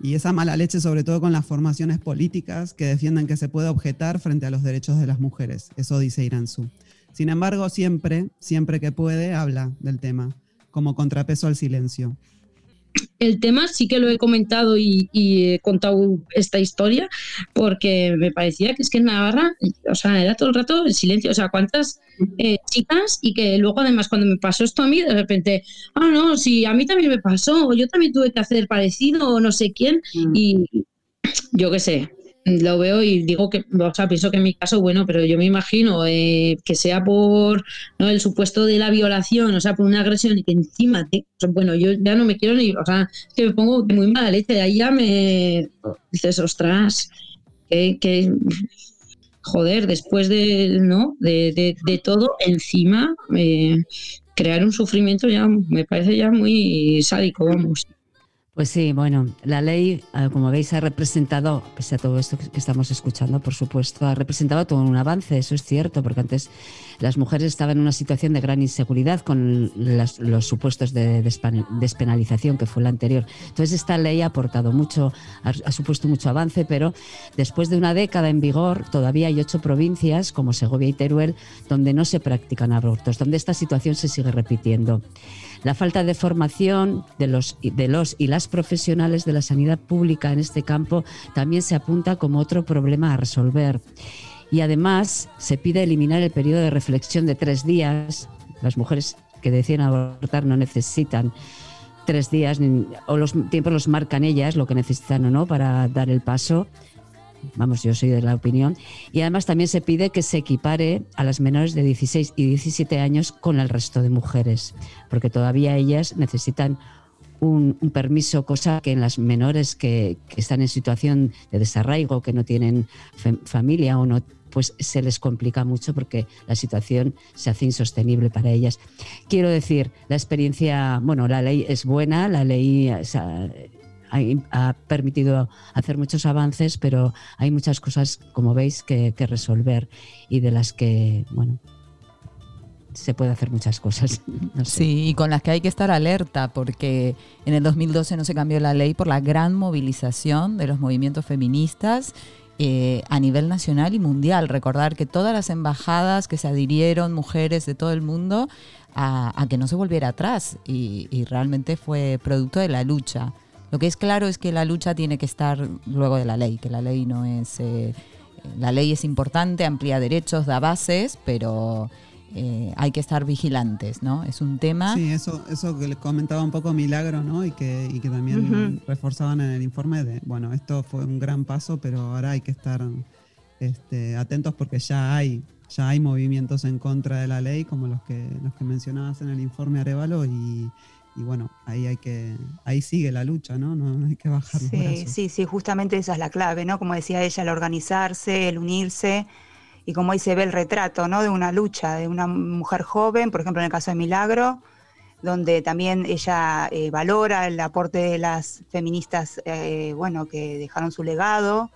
Y esa mala leche sobre todo con las formaciones políticas que defienden que se puede objetar frente a los derechos de las mujeres. Eso dice Iranzu. Sin embargo, siempre, siempre que puede, habla del tema, como contrapeso al silencio. El tema sí que lo he comentado y, y he contado esta historia porque me parecía que es que en Navarra, o sea, era todo el rato el silencio, o sea, cuántas eh, chicas y que luego además cuando me pasó esto a mí, de repente, ah, no, sí, a mí también me pasó, o yo también tuve que hacer parecido o no sé quién y yo qué sé. Lo veo y digo que, o sea, pienso que en mi caso, bueno, pero yo me imagino eh, que sea por ¿no? el supuesto de la violación, o sea, por una agresión y que encima, te- bueno, yo ya no me quiero ni, o sea, que me pongo muy mala leche, ahí ya me dices, ostras, que, que joder, después de, ¿no? de, de- de todo, encima, eh, crear un sufrimiento ya me parece ya muy sádico, vamos. Pues sí, bueno, la ley, eh, como veis, ha representado, pese a todo esto que estamos escuchando, por supuesto, ha representado todo un avance, eso es cierto, porque antes las mujeres estaban en una situación de gran inseguridad con las- los supuestos de despenalización, que fue la anterior. Entonces, esta ley ha aportado mucho, ha supuesto mucho avance, pero después de una década en vigor, todavía hay ocho provincias, como Segovia y Teruel, donde no se practican abortos, donde esta situación se sigue repitiendo. La falta de formación de los, de los y las profesionales de la sanidad pública en este campo también se apunta como otro problema a resolver. Y además se pide eliminar el periodo de reflexión de tres días. Las mujeres que deciden abortar no necesitan tres días o los tiempos los marcan ellas, lo que necesitan o no para dar el paso. Vamos, yo soy de la opinión. Y además también se pide que se equipare a las menores de 16 y 17 años con el resto de mujeres, porque todavía ellas necesitan un, permiso, cosa que en las menores que, están en situación de desarraigo, que no tienen fam- familia o no, pues se les complica mucho porque la situación se hace insostenible para ellas. Quiero decir, la experiencia, bueno, la ley es buena, la ley ha, permitido hacer muchos avances, pero hay muchas cosas, como veis, que, que resolver y de las que, bueno, se puede hacer muchas cosas. No sé. Sí, y con las que hay que estar alerta, porque en el 2012 no se cambió la ley por la gran movilización de los movimientos feministas eh, a nivel nacional y mundial. Recordar que todas las embajadas que se adhirieron, mujeres de todo el mundo, a, a que no se volviera atrás, y, y realmente fue producto de la lucha. Lo que es claro es que la lucha tiene que estar luego de la ley, que la ley no es... eh, la ley es importante, amplía derechos, da bases, pero eh, hay que estar vigilantes, ¿no? Es un tema... Sí, eso, eso que le comentaba un poco Milagro, ¿no? Y que, y que también reforzaban en el informe de, bueno, esto fue un gran paso, pero ahora hay que estar este, atentos porque ya hay, ya hay movimientos en contra de la ley, como los que, los que mencionabas en el informe Arevalo, y, y bueno, ahí hay que, ahí sigue la lucha, ¿no? No hay que bajar los Sí, brazos. sí, sí, justamente esa es la clave, ¿no? Como decía ella, el organizarse, el unirse, y como ahí se ve el retrato, ¿no? De una lucha, de una mujer joven, por ejemplo, en el caso de Milagro, donde también ella eh, valora el aporte de las feministas, eh, bueno, que dejaron su legado,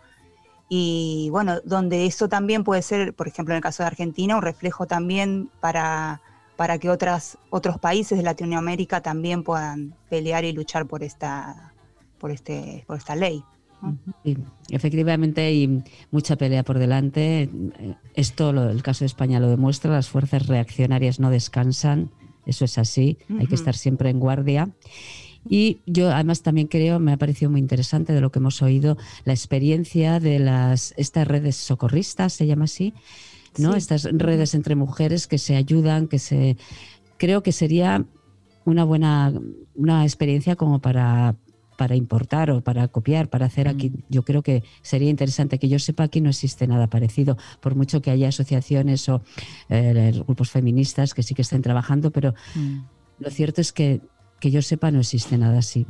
y bueno, donde eso también puede ser, por ejemplo, en el caso de Argentina, un reflejo también para, para que otras, otros países de Latinoamérica también puedan pelear y luchar por esta, por este, por esta ley. Sí, efectivamente hay mucha pelea por delante. Esto, lo- el caso de España lo demuestra, las fuerzas reaccionarias no descansan, eso es así, hay que estar siempre en guardia. Y yo además también creo, me ha parecido muy interesante de lo que hemos oído, la experiencia de las estas redes socorristas, se llama así, ¿no? Sí. Estas redes entre mujeres que se ayudan, que se creo que sería una buena una experiencia como para para importar o para copiar, para hacer aquí. Yo creo que sería interesante que yo sepa aquí no existe nada parecido, por mucho que haya asociaciones o eh, grupos feministas que sí que estén trabajando, pero Mm. lo cierto es que que yo sepa no existe nada así.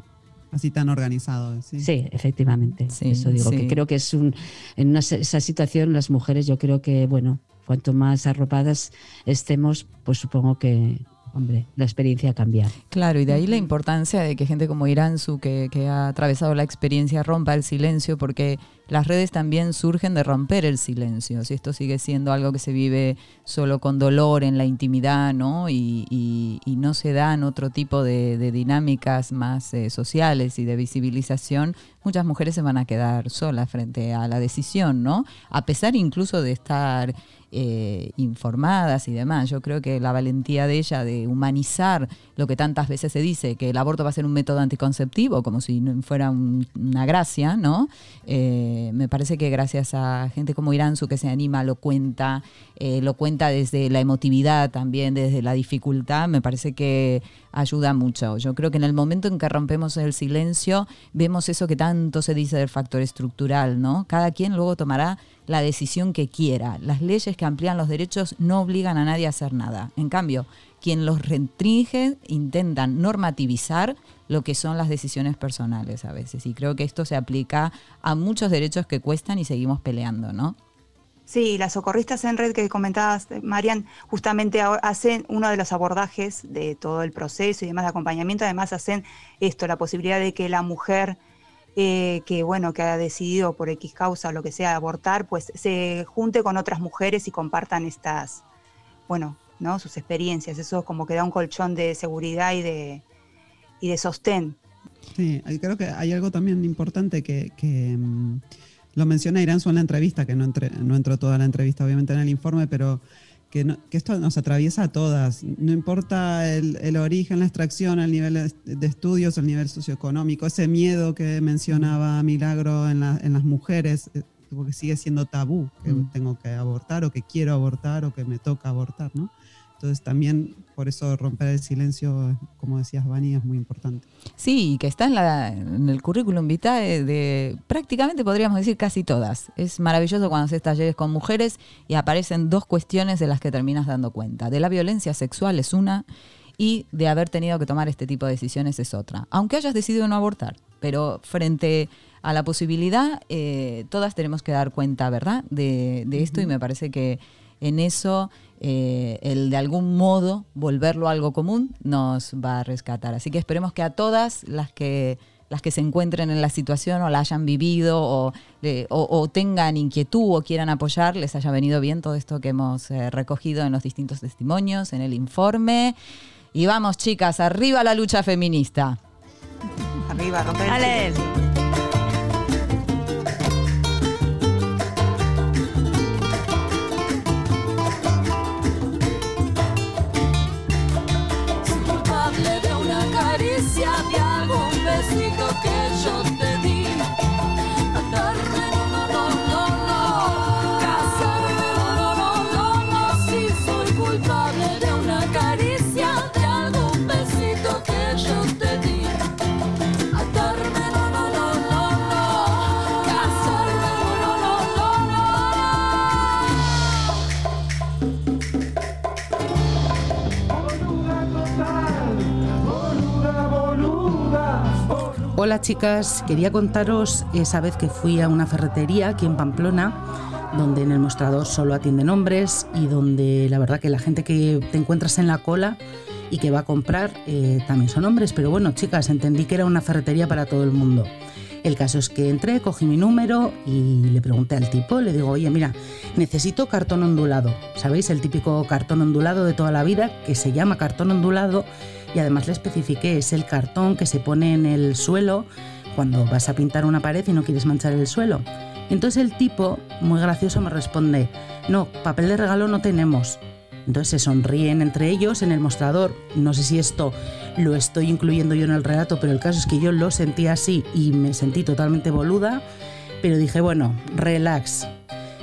así tan organizado. Sí, Sí, efectivamente. Sí, Eso digo, sí. que creo que es un. En una, esa situación, las mujeres, yo creo que, bueno, cuanto más arropadas estemos, pues supongo que, hombre, la experiencia cambia. Claro, y de ahí la importancia de que gente como Iranzu, que, que ha atravesado la experiencia, rompa el silencio, porque las redes también surgen de romper el silencio. Si esto sigue siendo algo que se vive solo con dolor en la intimidad, ¿no? Y, no se dan otro tipo de, dinámicas más eh, sociales y de visibilización, muchas mujeres se van a quedar solas frente a la decisión, ¿no? A pesar incluso de estar eh, informadas y demás. Yo creo que la valentía de ella de humanizar lo que tantas veces se dice, que el aborto va a ser un método anticonceptivo, como si fuera un- una gracia, ¿no? Eh, me parece que gracias a gente como Iranzu que se anima, lo cuenta, eh, lo cuenta desde la emotividad también, desde la dificultad, me parece que ayuda mucho. Yo creo que en el momento en que rompemos el silencio, vemos eso que tanto se dice del factor estructural, ¿no? Cada quien luego tomará la decisión que quiera. Las leyes que amplían los derechos no obligan a nadie a hacer nada. En cambio, quien los restringe intentan normativizar lo que son las decisiones personales a veces. Y creo que esto se aplica a muchos derechos que cuestan y seguimos peleando, ¿no? Sí, las socorristas en red que comentabas, eh, Marian, justamente hacen uno de los abordajes de todo el proceso y demás de acompañamiento, además hacen esto, la posibilidad de que la mujer eh, que bueno, que ha decidido por X causa o lo que sea abortar, pues se junte con otras mujeres y compartan estas, bueno, ¿no? sus experiencias. Eso como que da un colchón de seguridad y de, y de sostén. Sí, creo que hay algo también importante que, que, mm, lo menciona Iranzu en la entrevista, que no, entre- no entró toda la entrevista obviamente en el informe, pero que, no- que esto nos atraviesa a todas. No importa el, el origen, la extracción, el nivel de, estudios, el nivel socioeconómico, ese miedo que mencionaba Milagro en, la- en las mujeres, eh, porque sigue siendo tabú, que Mm. tengo que abortar o que quiero abortar o que me toca abortar, ¿no? Entonces también por eso romper el silencio, como decías, Vani, es muy importante. Sí, que está en, la, en el currículum vitae de prácticamente podríamos decir casi todas. Es maravilloso cuando haces talleres con mujeres y aparecen dos cuestiones de las que terminas dando cuenta. De la violencia sexual es una y de haber tenido que tomar este tipo de decisiones es otra. Aunque hayas decidido no abortar, pero frente a la posibilidad, eh, todas tenemos que dar cuenta, ¿verdad?, de, de esto y me parece que en eso eh, el de algún modo volverlo algo común nos va a rescatar. Así que esperemos que a todas las que las que se encuentren en la situación o la hayan vivido o, o- o tengan inquietud o quieran apoyar, les haya venido bien todo esto que hemos eh, recogido en los distintos testimonios, en el informe. Y vamos, chicas, arriba la lucha feminista. Arriba, romper Hola chicas, quería contaros esa vez que fui a una ferretería aquí en Pamplona, donde en el mostrador solo atienden hombres y donde la verdad que la gente que te encuentras en la cola y que va a comprar eh, también son hombres, pero bueno chicas, entendí que era una ferretería para todo el mundo. El caso es que entré, cogí mi número y le pregunté al tipo, le digo, oye, mira, necesito cartón ondulado. ¿Sabéis? El típico cartón ondulado de toda la vida, que se llama cartón ondulado y además le especifiqué, es el cartón que se pone en el suelo cuando vas a pintar una pared y no quieres manchar el suelo. Entonces el tipo, muy gracioso, me responde, no, papel de regalo no tenemos. Entonces se sonríen entre ellos en el mostrador. No sé si esto lo estoy incluyendo yo en el relato, pero el caso es que yo lo sentí así y me sentí totalmente boluda. Pero dije, bueno, relax.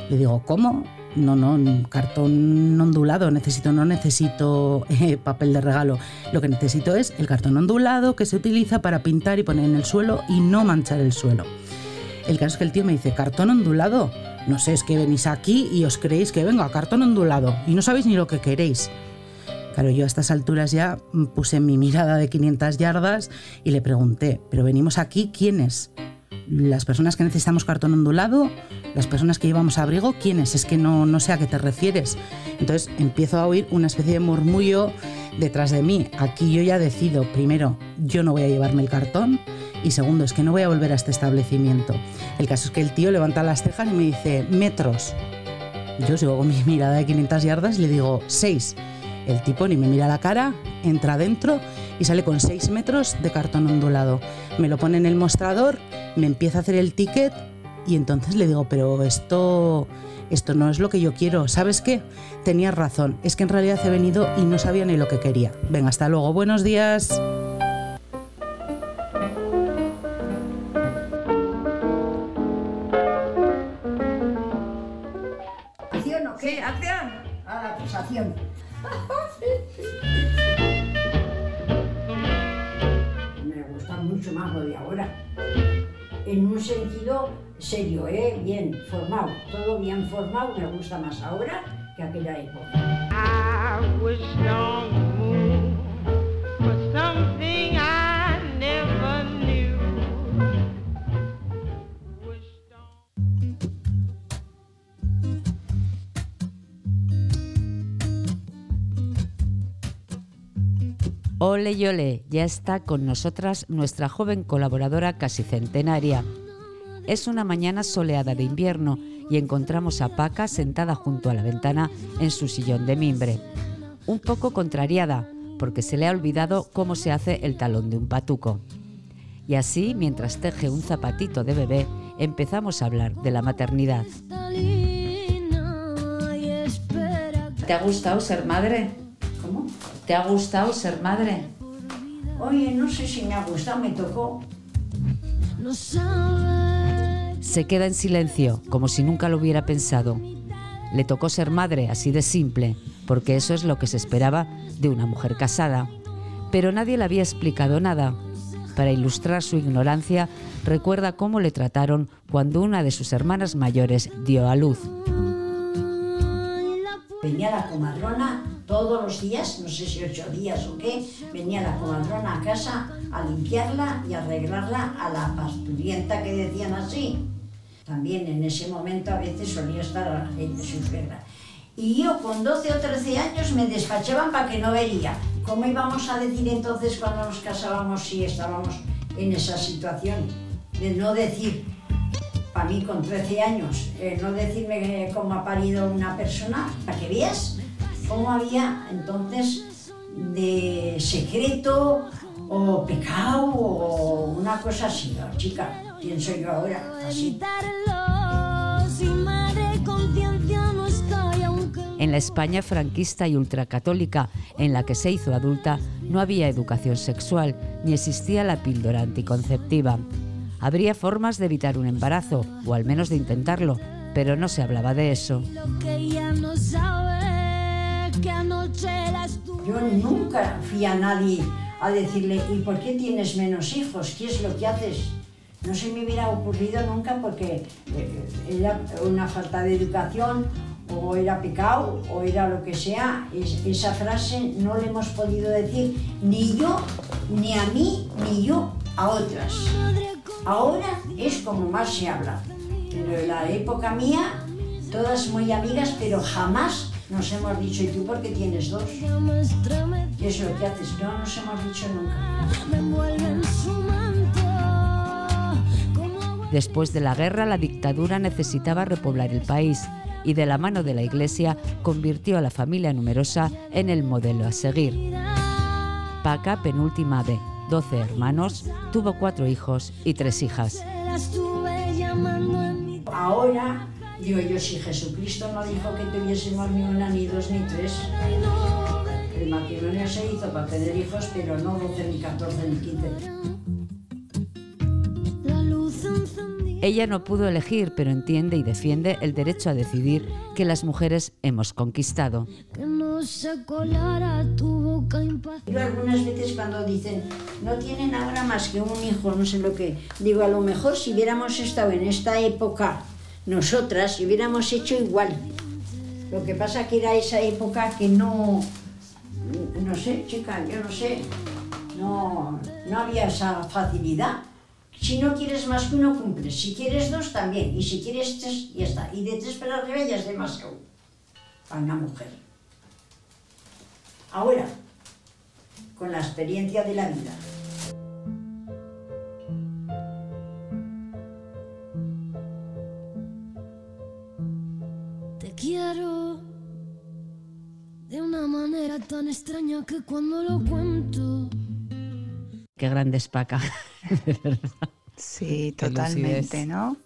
Le digo, ¿cómo? No, no, cartón ondulado, necesito, no necesito eh, papel de regalo. Lo que necesito es el cartón ondulado que se utiliza para pintar y poner en el suelo y no manchar el suelo. El caso es que el tío me dice, ¿cartón ondulado? No sé, es que venís aquí y os creéis que vengo a cartón ondulado y no sabéis ni lo que queréis. Claro, yo a estas alturas ya puse mi mirada de 500 yardas y le pregunté, ¿pero venimos aquí quiénes? ¿Las personas que necesitamos cartón ondulado? ¿Las personas que llevamos abrigo? ¿Quiénes? Es que no, no sé a qué te refieres. Entonces empiezo a oír una especie de murmullo detrás de mí. Aquí yo ya decido, primero, yo no voy a llevarme el cartón y segundo, es que no voy a volver a este establecimiento. El caso es que el tío levanta las cejas y me dice, metros. Yo sigo con mi mirada de 500 yardas y le digo, 6. El tipo ni me mira la cara, entra dentro y sale con 6 metros de cartón ondulado. Me lo pone en el mostrador, me empieza a hacer el ticket y entonces le digo, pero esto, esto no es lo que yo quiero. ¿Sabes qué? Tenías razón, es que en realidad he venido y no sabía ni lo que quería. Venga, hasta luego, buenos días. ¿Acción o qué? acción. A la acusación. Me gusta mucho más lo de ahora. En un sentido serio, ¿eh? Bien formado. Todo bien formado. Me gusta más ahora que aquella época. I wish Ole y ole, ya está con nosotras nuestra joven colaboradora casi centenaria. Es una mañana soleada de invierno y encontramos a Paca sentada junto a la ventana en su sillón de mimbre. Un poco contrariada, porque se le ha olvidado cómo se hace el talón de un patuco. Y así, mientras teje un zapatito de bebé, empezamos a hablar de la maternidad. ¿Te ha gustado ser madre? ¿Te ha gustado ser madre? Oye, no sé si me ha gustado, me tocó. Se queda en silencio, como si nunca lo hubiera pensado. Le tocó ser madre, así de simple, porque eso es lo que se esperaba de una mujer casada. Pero nadie le había explicado nada. Para ilustrar su ignorancia, recuerda cómo le trataron cuando una de sus hermanas mayores dio a luz. Venía la comadrona todos los días, no sé si ocho días o qué, venía la comadrona a casa a limpiarla y arreglarla a la pasturienta que decían así. También en ese momento a veces solía estar en su suegra. Y yo con 12 o 13 años me despachaban para que no vería. ¿Cómo íbamos a decir entonces cuando nos casábamos si estábamos en esa situación? De no decir, para mí con 13 años, eh, no decirme cómo ha parido una persona, para que veas cómo había entonces de secreto o pecado o una cosa así, ¿no, chica? Pienso yo ahora, así. En la España franquista y ultracatólica en la que se hizo adulta no había educación sexual ni existía la píldora anticonceptiva. Habría formas de evitar un embarazo, o al menos de intentarlo, pero no se hablaba de eso. Yo nunca fui a nadie a decirle, ¿y por qué tienes menos hijos? ¿Qué es lo que haces? No se me hubiera ocurrido nunca porque eh, era una falta de educación o era pecado o era lo que sea. Es- esa frase no le hemos podido decir ni yo, ni a mí, ni yo a otras. Ahora es como más se habla. Pero en la época mía, todas muy amigas, pero jamás nos hemos dicho, ¿y tú por qué tienes dos? ¿Qué es lo que haces? No nos hemos dicho nunca. Después de la guerra, la dictadura necesitaba repoblar el país y de la mano de la Iglesia convirtió a la familia numerosa en el modelo a seguir. Paca, penúltima de 12 hermanos, tuvo cuatro hijos y tres hijas. Ahora, digo yo, si Jesucristo no dijo que tuviésemos ni una, ni dos, ni tres, el matrimonio se hizo para tener hijos, pero no 12, ni 14, ni 15. Ella no pudo elegir, pero entiende y defiende el derecho a decidir que las mujeres hemos conquistado. Yo algunas veces cuando dicen, no tienen ahora más que un hijo, no sé lo que, digo, a lo mejor si hubiéramos estado en esta época, nosotras, hubiéramos hecho igual. Lo que pasa que era esa época que no, no sé, chica, yo no sé. No, no había esa facilidad. Si no quieres más que uno, cumples. Si quieres dos, también. Y si quieres tres, ya está. Y de tres para arriba ya es demasiado para una mujer. Ahora, con la experiencia de la vida. Una manera tan extraña que cuando lo cuento Qué grande es Paca. de verdad. Sí, Qué totalmente, lucidez. ¿no?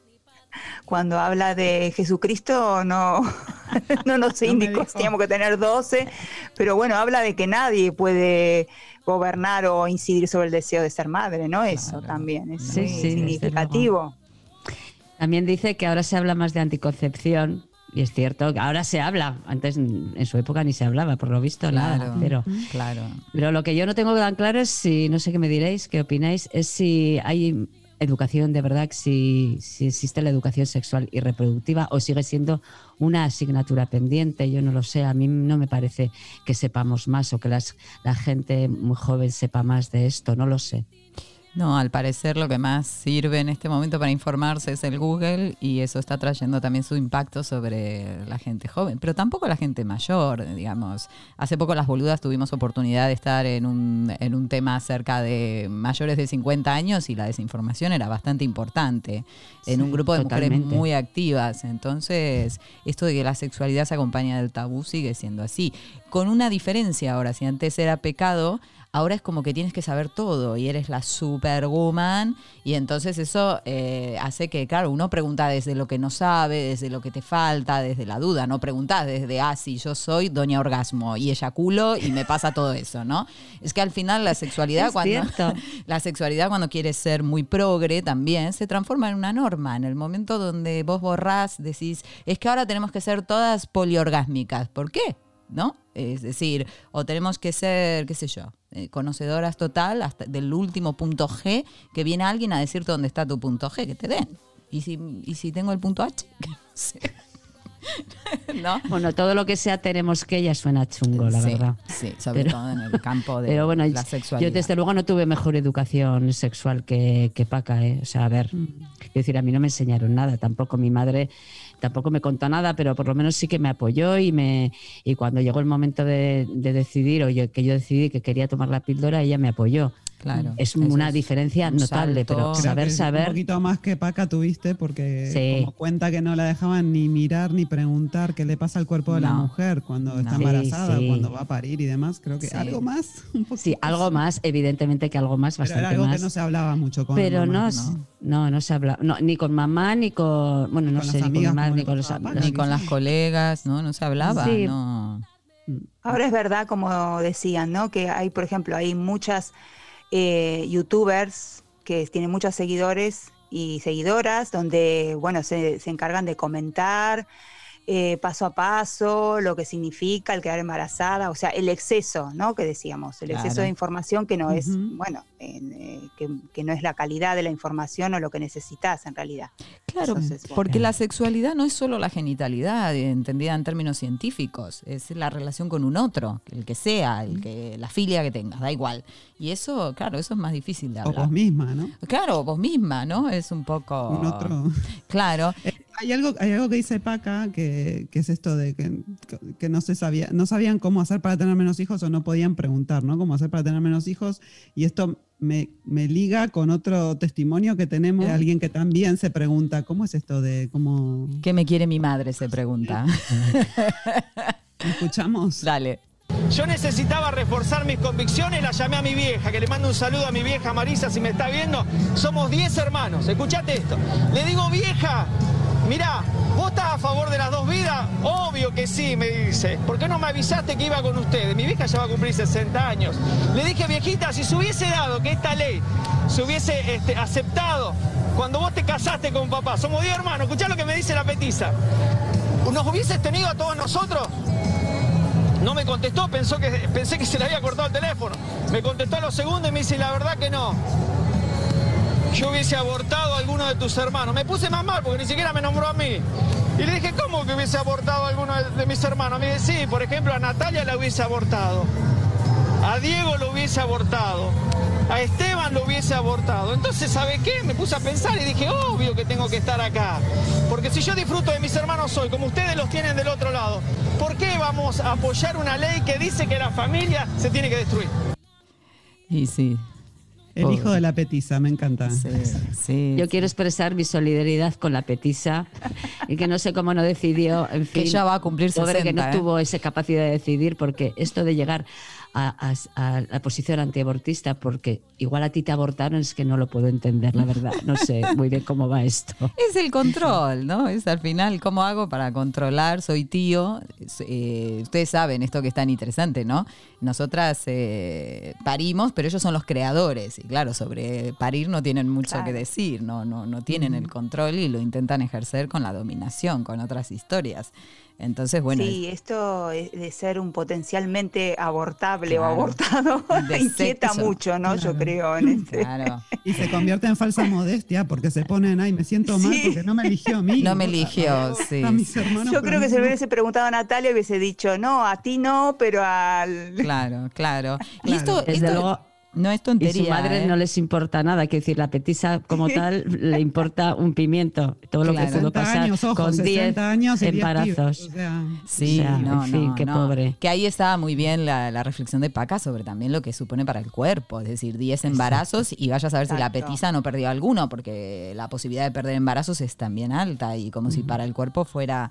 Cuando habla de Jesucristo, no, no nos indicó si teníamos que tener 12, pero bueno, habla de que nadie puede gobernar o incidir sobre el deseo de ser madre, ¿no? Eso también es Sí, muy sí, significativo. También dice que ahora se habla más de anticoncepción. Y es cierto ahora se habla. Antes, en su época, ni se hablaba, por lo visto, nada. Pero, claro. pero lo que yo no tengo tan claro es si, no sé qué me diréis, qué opináis, es si hay educación de verdad, si, si existe la educación sexual y reproductiva o sigue siendo una asignatura pendiente. Yo no lo sé. A mí no me parece que sepamos más o que las, la gente muy joven sepa más de esto. No lo sé. No, al parecer lo que más sirve en este momento para informarse es el Google y eso está trayendo también su impacto sobre la gente joven, pero tampoco la gente mayor, digamos. Hace poco las boludas tuvimos oportunidad de estar en un, en un tema acerca de mayores de 50 años y la desinformación era bastante importante en un grupo de mujeres muy activas. Entonces, esto de que la sexualidad se acompaña del tabú sigue siendo así. Con una diferencia ahora, si antes era pecado, ahora es como que tienes que saber todo y eres la superwoman y entonces eso eh, hace que, claro, uno pregunta desde lo que no sabe, desde lo que te falta, desde la duda, no preguntas desde, ah, sí, yo soy doña orgasmo y eyaculo y me pasa todo eso, ¿no? Es que al final la sexualidad Es cuando la sexualidad cuando quiere ser muy progre también se transforma en una norma. En el momento donde vos borrás, decís, es que ahora tenemos que ser todas poliorgásmicas. ¿Por qué? ¿No? Es decir, o tenemos que ser, qué sé yo, eh, conocedoras total hasta del último punto G, que viene alguien a decirte dónde está tu punto G, que te den. Y si, y si tengo el punto H, que no sé. ¿No? Bueno, todo lo que sea tenemos que ya suena chungo, la Sí, verdad. sí, sobre todo en el campo de pero bueno, la yo sexualidad. desde luego no tuve mejor educación sexual que, que Paca, ¿eh? O sea, a ver, Mm. quiero decir, a mí no me enseñaron nada, tampoco mi madre tampoco me contó nada, pero por lo menos sí que me apoyó y me y cuando llegó el momento de, de decidir o yo, que yo decidí que quería tomar la píldora, ella me apoyó. Claro, es una es diferencia un notable, salto. pero saber, que Un saber. poquito más que Paca tuviste porque Sí. como cuenta que no la dejaban ni mirar ni preguntar qué le pasa al cuerpo de la No. mujer cuando está embarazada, sí. cuando va a parir y demás. Creo que Sí. algo más. Un poquito. Sí, algo más, evidentemente que algo más, Pero bastante era algo más. que no se hablaba mucho con pero no, mamá, s- no, no se habla, no, ni con mamá ni con, bueno, no Con sé, ni con como ni con los Ni con las colegas, ¿no? No se hablaba, Sí. no. Ahora es verdad, como decían, ¿no? Que hay, por ejemplo, hay muchas eh, youtubers que tienen muchos seguidores y seguidoras donde, bueno, se, se encargan de comentar eh, paso a paso lo que significa el quedar embarazada, o sea, el exceso, ¿no? Que decíamos, el exceso de información que no es, bueno, en, eh, que, que no es la calidad de la información o lo que necesitas en realidad. Claro, Entonces, bueno. porque la sexualidad no es solo la genitalidad, eh, entendida en términos científicos, es la relación con un otro, el que sea, el que la filia que tengas, da igual. Y eso, claro, eso es más difícil de O hablar. vos misma, ¿no? Claro, vos misma, ¿no? Es un poco... Un otro. Claro. Hay algo, hay algo que dice Paca, que, que es esto de que, que no se sabía, no sabían cómo hacer para tener menos hijos o no podían preguntar, ¿no? Cómo hacer para tener menos hijos. Y esto me, me liga con otro testimonio que tenemos de alguien que también se pregunta, ¿cómo es esto de cómo ¿Qué me quiere mi madre? Se pregunta. escuchamos? Dale. Yo necesitaba reforzar mis convicciones, la llamé a mi vieja, que le mando un saludo a mi vieja Marisa si me está viendo. Somos 10 hermanos, escuchate esto. Le digo, vieja, mirá, ¿vos estás a favor de las dos vidas? Obvio que sí, me dice. ¿Por qué no me avisaste que iba con ustedes? Mi vieja ya va a cumplir 60 años. Le dije, viejita, si se hubiese dado que esta ley se hubiese este, aceptado cuando vos te casaste con papá, somos 10 hermanos, escuchá lo que me dice la petiza. ¿Nos hubieses tenido a todos nosotros? No me contestó, pensó que, pensé que se le había cortado el teléfono. Me contestó a los segundos y me dice, la verdad que no. Yo hubiese abortado a alguno de tus hermanos. Me puse más mal porque ni siquiera me nombró a mí. Y le dije, ¿cómo que hubiese abortado a alguno de, de mis hermanos? Me dice, sí, por ejemplo, a Natalia la hubiese abortado. a Diego lo hubiese abortado, a Esteban lo hubiese abortado. Entonces, ¿sabe qué? Me puse a pensar y dije, obvio que tengo que estar acá. Porque si yo disfruto de mis hermanos hoy, como ustedes los tienen del otro lado, ¿por qué vamos a apoyar una ley que dice que la familia se tiene que destruir? Y sí. El hijo de la petiza, me encanta. Sí, Yo quiero expresar mi solidaridad con la petisa y que no sé cómo no decidió, en fin. Que ya va a cumplir pobre que 60, no ¿eh? tuvo esa capacidad de decidir porque esto de llegar a, a- a la posición antiabortista porque igual a ti te abortaron es que no lo puedo entender, la verdad. No sé muy bien cómo va esto. Es el control, ¿no? Es al final, ¿cómo hago para controlar? Soy tío. Eh, ustedes saben esto que es tan interesante, ¿no? Nosotras eh, parimos, pero ellos son los creadores. Y claro, sobre parir no tienen mucho Claro. que decir, no, no, no tienen el control y lo intentan ejercer con la dominación, con otras historias. Entonces, bueno, sí, esto es de ser un potencialmente abortable o Claro. abortado De inquieta sexo. mucho, ¿no? Yo creo en este. claro. Y se convierte en falsa modestia porque se ponen, ay, me siento mal Sí. porque no me eligió a mí. No me eligió, sí. A mis hermanos, Yo creo que mí se le no. hubiese preguntado a Natalia y hubiese dicho, no, a ti no, pero al... Claro, claro. Y esto, Desde esto luego, no es Y tontería. su madre ¿eh? no les importa nada, que decir, la petisa como tal le importa un pimiento. Todo lo Claro. que pudo 60 pasar años, ojo, con 10 60 años y 10 embarazos. o sea, Sí, O sea, no, en fin, no, qué no. pobre. Que ahí estaba muy bien la, la reflexión de Paca sobre también lo que supone para el cuerpo, es decir, 10 embarazos y vaya a saber si la Exacto. petiza no perdió alguno, porque la posibilidad de perder embarazos es también alta y como si para el cuerpo fuera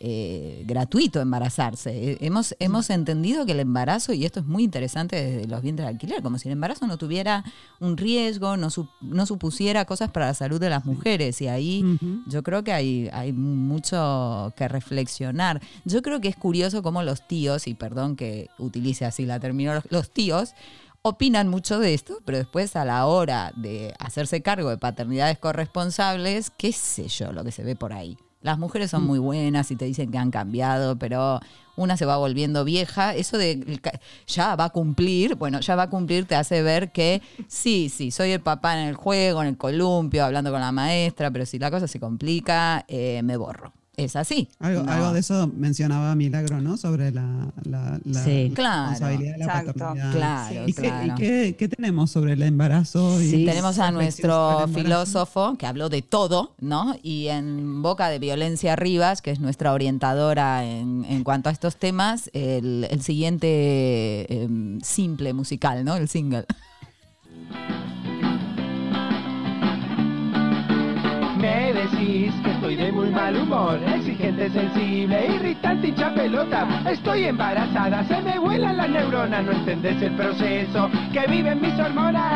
eh, gratuito embarazarse. Eh, Hemos, hemos entendido que el embarazo, y esto es muy interesante desde los vientres de alquiler, como si el embarazo no tuviera un riesgo, no, su- no supusiera cosas para la salud de las mujeres. Y ahí yo creo que hay, hay mucho que reflexionar. Yo creo que es curioso cómo los tíos, y perdón que utilice así la terminología, los tíos opinan mucho de esto, pero después a la hora de hacerse cargo de paternidades corresponsables, qué sé yo lo que se ve por ahí. Las mujeres son muy buenas y te dicen que han cambiado, pero una se va volviendo vieja. Eso de ya va a cumplir, bueno, ya va a cumplir, te hace ver que sí, sí, soy el papá en el juego, en el columpio, hablando con la maestra, pero si la cosa se complica, eh, me borro. Es así. Algo, No. algo de eso mencionaba Milagro, ¿no? Sobre la, la, la Sí. Claro, responsabilidad de la exacto. paternidad. Claro, ¿Y, qué, claro. y qué- qué tenemos sobre el embarazo? y Sí. Tenemos a nuestro filósofo que habló de todo, ¿no? Y en boca de Violencia Rivas, que es nuestra orientadora en, en cuanto a estos temas, el, el siguiente em, simple musical, ¿no? El single. Decís que estoy de muy mal humor, exigente, sensible, irritante, hincha pelota. Estoy embarazada, se me vuelan las neuronas, no entendés el proceso que viven mis hormonas.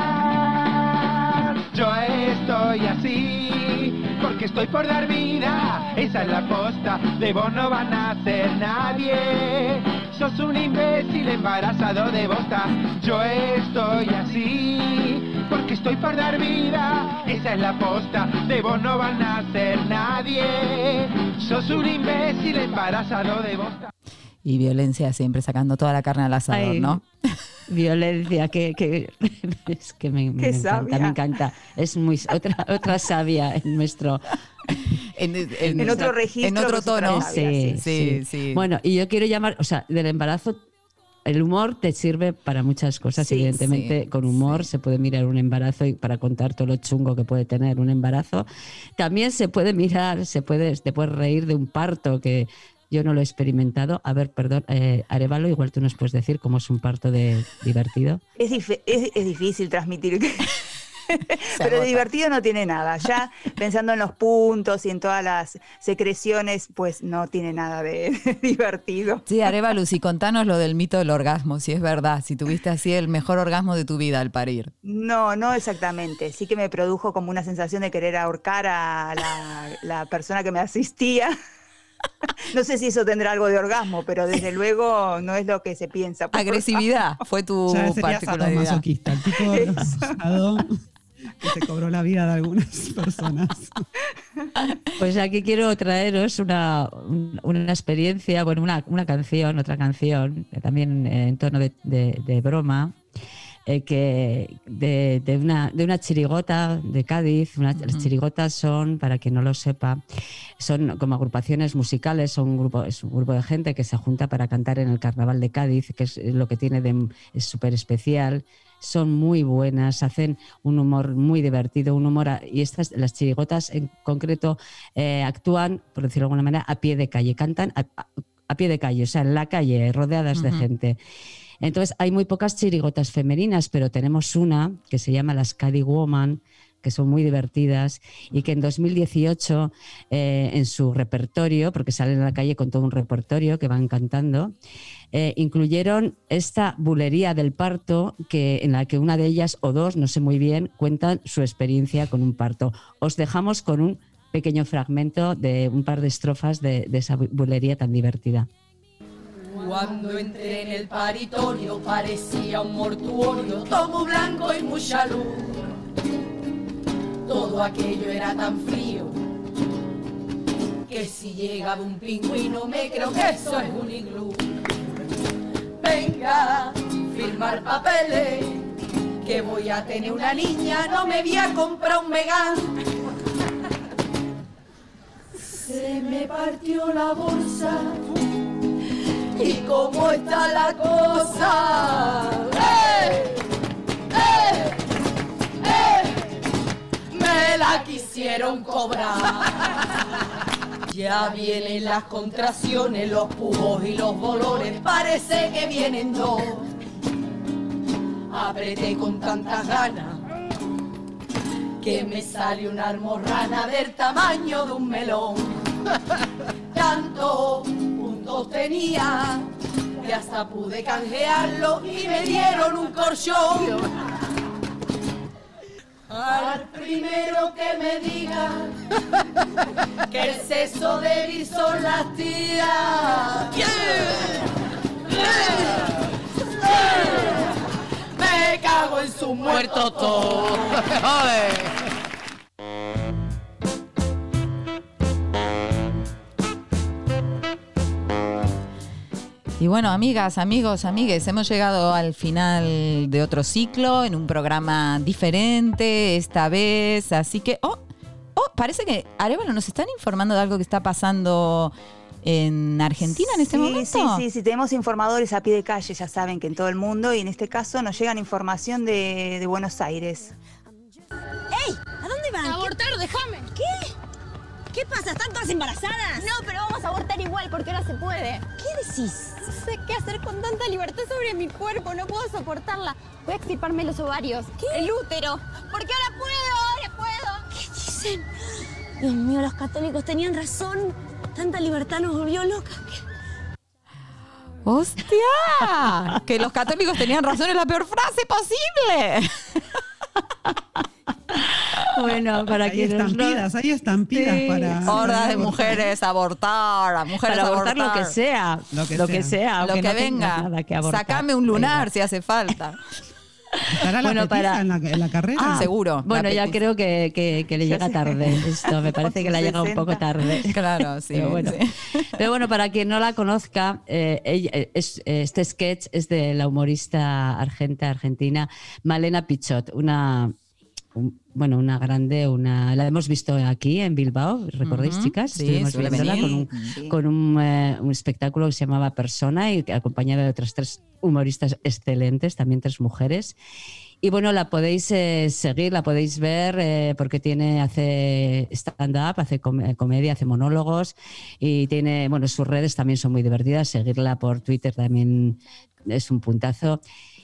Yo estoy así, porque estoy por dar vida, esa es la posta, de vos no van a hacer nadie. Sos un imbécil embarazado de bosta, yo estoy así, porque estoy por dar vida, esa es la posta, de vos no van a hacer nadie. Sos un imbécil embarazado de bosta. Y Violencia siempre sacando toda la carne al asador, Ay, ¿no? Violencia, que, que es que me, me encanta, sabia. me encanta. Es muy otra, otra sabia en nuestro En, En otro registro, En otro tono. sí, sí, sí. Bueno, y yo quiero llamar, o sea, del embarazo, el humor te sirve para muchas cosas, Sí, evidentemente. sí, con humor sí. se puede mirar un embarazo y para contar todo lo chungo que puede tener un embarazo. También se puede mirar, se puede, te puedes reír de un parto que yo no lo he experimentado. A ver, perdón, eh, Arevalo, igual tú nos puedes decir cómo es un parto de divertido. Es, dif- es, es difícil transmitir. Pero de divertido no tiene nada. Ya pensando en los puntos y en todas las secreciones, pues no tiene nada de, de divertido. Sí, Arevalus, y contanos lo del mito del orgasmo, si es verdad, si tuviste así el mejor orgasmo de tu vida al parir. No, no exactamente. Sí que me produjo como una sensación de querer ahorcar a la, la persona que me asistía. No sé si eso tendrá algo de orgasmo, pero desde luego no es lo que se piensa. Agresividad fue tu Ya particularidad. sadomasoquista, el tipo que se cobró la vida de algunas personas. Pues aquí quiero traeros una, un- una experiencia, bueno, una, una canción, otra canción, también en tono de, de- de broma, eh, que de, de una, de una chirigota de Cádiz. Una- Las chirigotas son, para quien no lo sepa, son como agrupaciones musicales, son un grupo, es un grupo de gente que se junta para cantar en el Carnaval de Cádiz, que es lo que tiene de es súper especial. Son muy buenas, hacen un humor muy divertido, un humor a- y estas las chirigotas en concreto eh, actúan, por decirlo de alguna manera, a pie de calle, cantan a, a- a pie de calle, o sea, en la calle, rodeadas de gente. Entonces, hay muy pocas chirigotas femeninas, pero tenemos una que se llama las Caddy Woman, que son muy divertidas y que en 2018 eh, en su repertorio, porque salen a la calle con todo un repertorio que van cantando, eh, incluyeron esta bulería del parto que, en la que una de ellas o dos, no sé muy bien, cuentan su experiencia con un parto. Os dejamos con un pequeño fragmento de un par de estrofas de, de esa bu- bulería tan divertida. Cuando entré en el paritorio parecía un mortuorio, todo blanco y mucha luz. Todo aquello era tan frío que si llegaba un pingüino me creo que eso es un iglú. Venga, firmar papeles, que voy a tener una niña, no me voy a comprar un megán. Se me partió la bolsa y cómo está la cosa. Me la quisieron cobrar. Ya vienen las contracciones, los pujos y los bolores, parece que vienen dos. Apreté con tantas ganas que me sale una almorrana del tamaño de un melón. Tantos puntos tenía que hasta pude canjearlo y me dieron un corchón. Al primero que me diga que el sexo débil son las tías. Me cago en su muerto todo. Y bueno, amigas, amigos, amigues, hemos llegado al final de otro ciclo en un programa diferente esta vez, así que, oh, oh, parece que Arevalo nos están informando de algo que está pasando en Argentina en este sí, momento. Sí, sí, sí, tenemos informadores a pie de calle, ya saben que en todo el mundo, y en este caso nos llegan información de, de Buenos Aires. Pasa? ¿Están todas embarazadas? No, pero vamos a abortar igual porque ahora se puede. ¿Qué decís? No sé qué hacer con tanta libertad sobre mi cuerpo, no puedo soportarla. Voy a extirparme los ovarios. ¿Qué? El útero. Porque ahora puedo, ahora puedo. ¿Qué dicen? Dios mío, los católicos tenían razón. Tanta libertad nos volvió locas. ¡Hostia! que los católicos tenían razón es la peor frase posible. Bueno, para hay no- estampidas, hay estampidas Sí. para. Hordas de mujeres abortar, a mujeres Para abortar lo que sea, Lo que lo que sea. lo que no venga. nada que abortar. Sacame un lunar si hace falta. ¿Estará la Bueno, para- en la, en la carrera? Ah, Seguro. Bueno, ya creo que, que- que le llega tarde esto. Me parece que le ha llegado un poco tarde. Claro, sí. Pero bueno, sí. pero bueno, para quien no la conozca, eh, ella- eh, es- eh, este sketch es de la humorista argenta, argentina Malena Pichot, una un- bueno, una grande, una la hemos visto aquí en Bilbao, ¿recordáis, Ujú, chicas? sí, Estuvimos viéndola venir. con un, Sí. con un, eh, un espectáculo que se llamaba Persona y que acompañada de otras tres humoristas excelentes, también tres mujeres. Y bueno, la podéis eh, seguir, la podéis ver eh, porque tiene, hace stand-up, hace com- eh, comedia, hace monólogos y tiene, bueno, sus redes también son muy divertidas. Seguirla por Twitter también es un puntazo.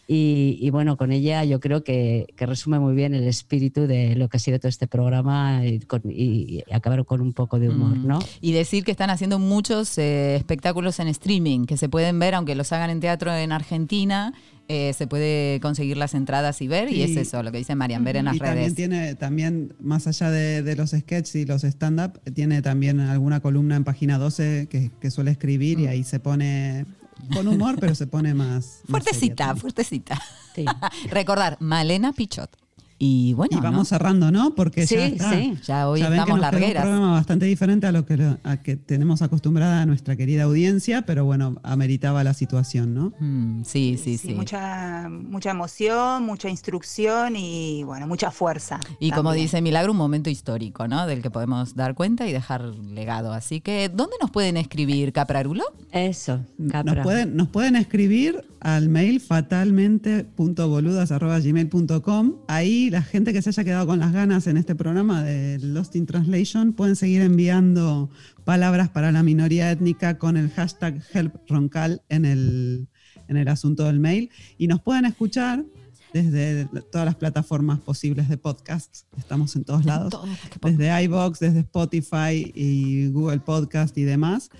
Y, y bueno, con ella yo creo que, que resume muy bien el espíritu de lo que ha sido todo este programa y, con- y- y acabar con un poco de humor, Mm. ¿no? Y decir que están haciendo muchos eh, espectáculos en streaming que se pueden ver, aunque los hagan en teatro en Argentina, eh, se puede conseguir las entradas y ver. Y es Sí. eso, lo que dice Marian, ver en las y también redes. tiene, también, más allá de, de los sketches y los stand-up, tiene también alguna columna en página 12 que, que suele escribir Mm. y ahí se pone con humor, pero se pone más. más Fuertecita, seria fuertecita. Sí. Recordar, Malena Pichot. Y bueno, Y vamos ¿no? cerrando, ¿no? Porque ya Sí, está. sí, ya hoy ven que estamos nos quedó largueras. Un programa bastante diferente a lo que, lo- a que tenemos acostumbrada a nuestra querida audiencia, pero bueno, ameritaba la situación, ¿no? Mm, sí, sí, Sí, mucha, mucha emoción, mucha instrucción y bueno, mucha fuerza. Y como también. dice Milagro, un momento histórico, ¿no? Del que podemos dar cuenta y dejar legado. Así que, ¿dónde nos pueden escribir, Caprarulo? Eso, Nos pueden, nos pueden escribir al mail fatalmente.boludas.gmail.com. Ahí la gente que se haya quedado con las ganas en este programa de Lost in Translation pueden seguir enviando palabras para la minoría étnica con el hashtag HelpRoncal en el, en el asunto del mail. Y nos pueden escuchar desde todas las plataformas posibles de podcast. Estamos en todos lados. desde iBox, desde Spotify y Google Podcast y demás.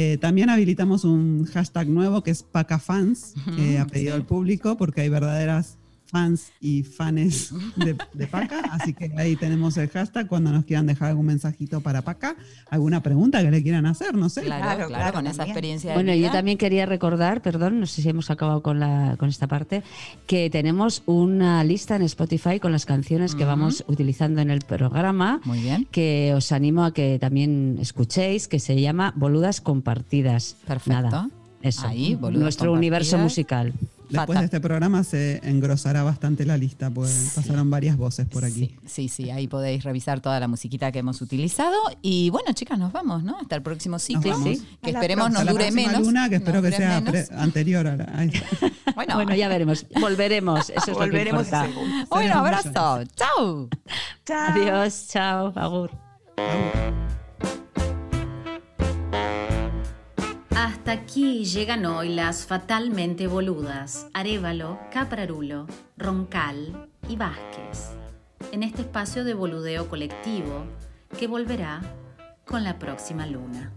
Eh, también habilitamos un hashtag nuevo que es PacaFans, que ha pedido el público, porque hay verdaderas fans y fanes de, de Paca. Así que ahí tenemos el hashtag cuando nos quieran dejar algún mensajito para Paca, alguna pregunta que le quieran hacer, no sé. Claro, claro, con esa experiencia de Bueno, yo también quería recordar, perdón, no sé si hemos acabado con, la, con esta parte, que tenemos una lista en Spotify con las canciones que vamos utilizando en el programa. Muy bien. Que os animo a que también escuchéis, que se llama Boludas Compartidas. Perfecto. Nada, eso. Ahí, Boludas Nuestro universo musical. Después de este programa se engrosará bastante la lista, pues pasaron varias voces por aquí. Sí, sí, ahí podéis revisar toda la musiquita que hemos utilizado. Y bueno, chicas, nos vamos, ¿no? Hasta el próximo ciclo. Que esperemos Hasta nos la dure próxima menos. luna, que espero que sea anterior a la. ahí está. Bueno, ya veremos. Volveremos. Eso es Volveremos lo que. Bueno, abrazo. Chao. Adiós. Chao. Agur. Hasta aquí llegan hoy las fatalmente boludas Arevalo, Caprarulo, Roncal y Vázquez, en este espacio de boludeo colectivo que volverá con la próxima luna.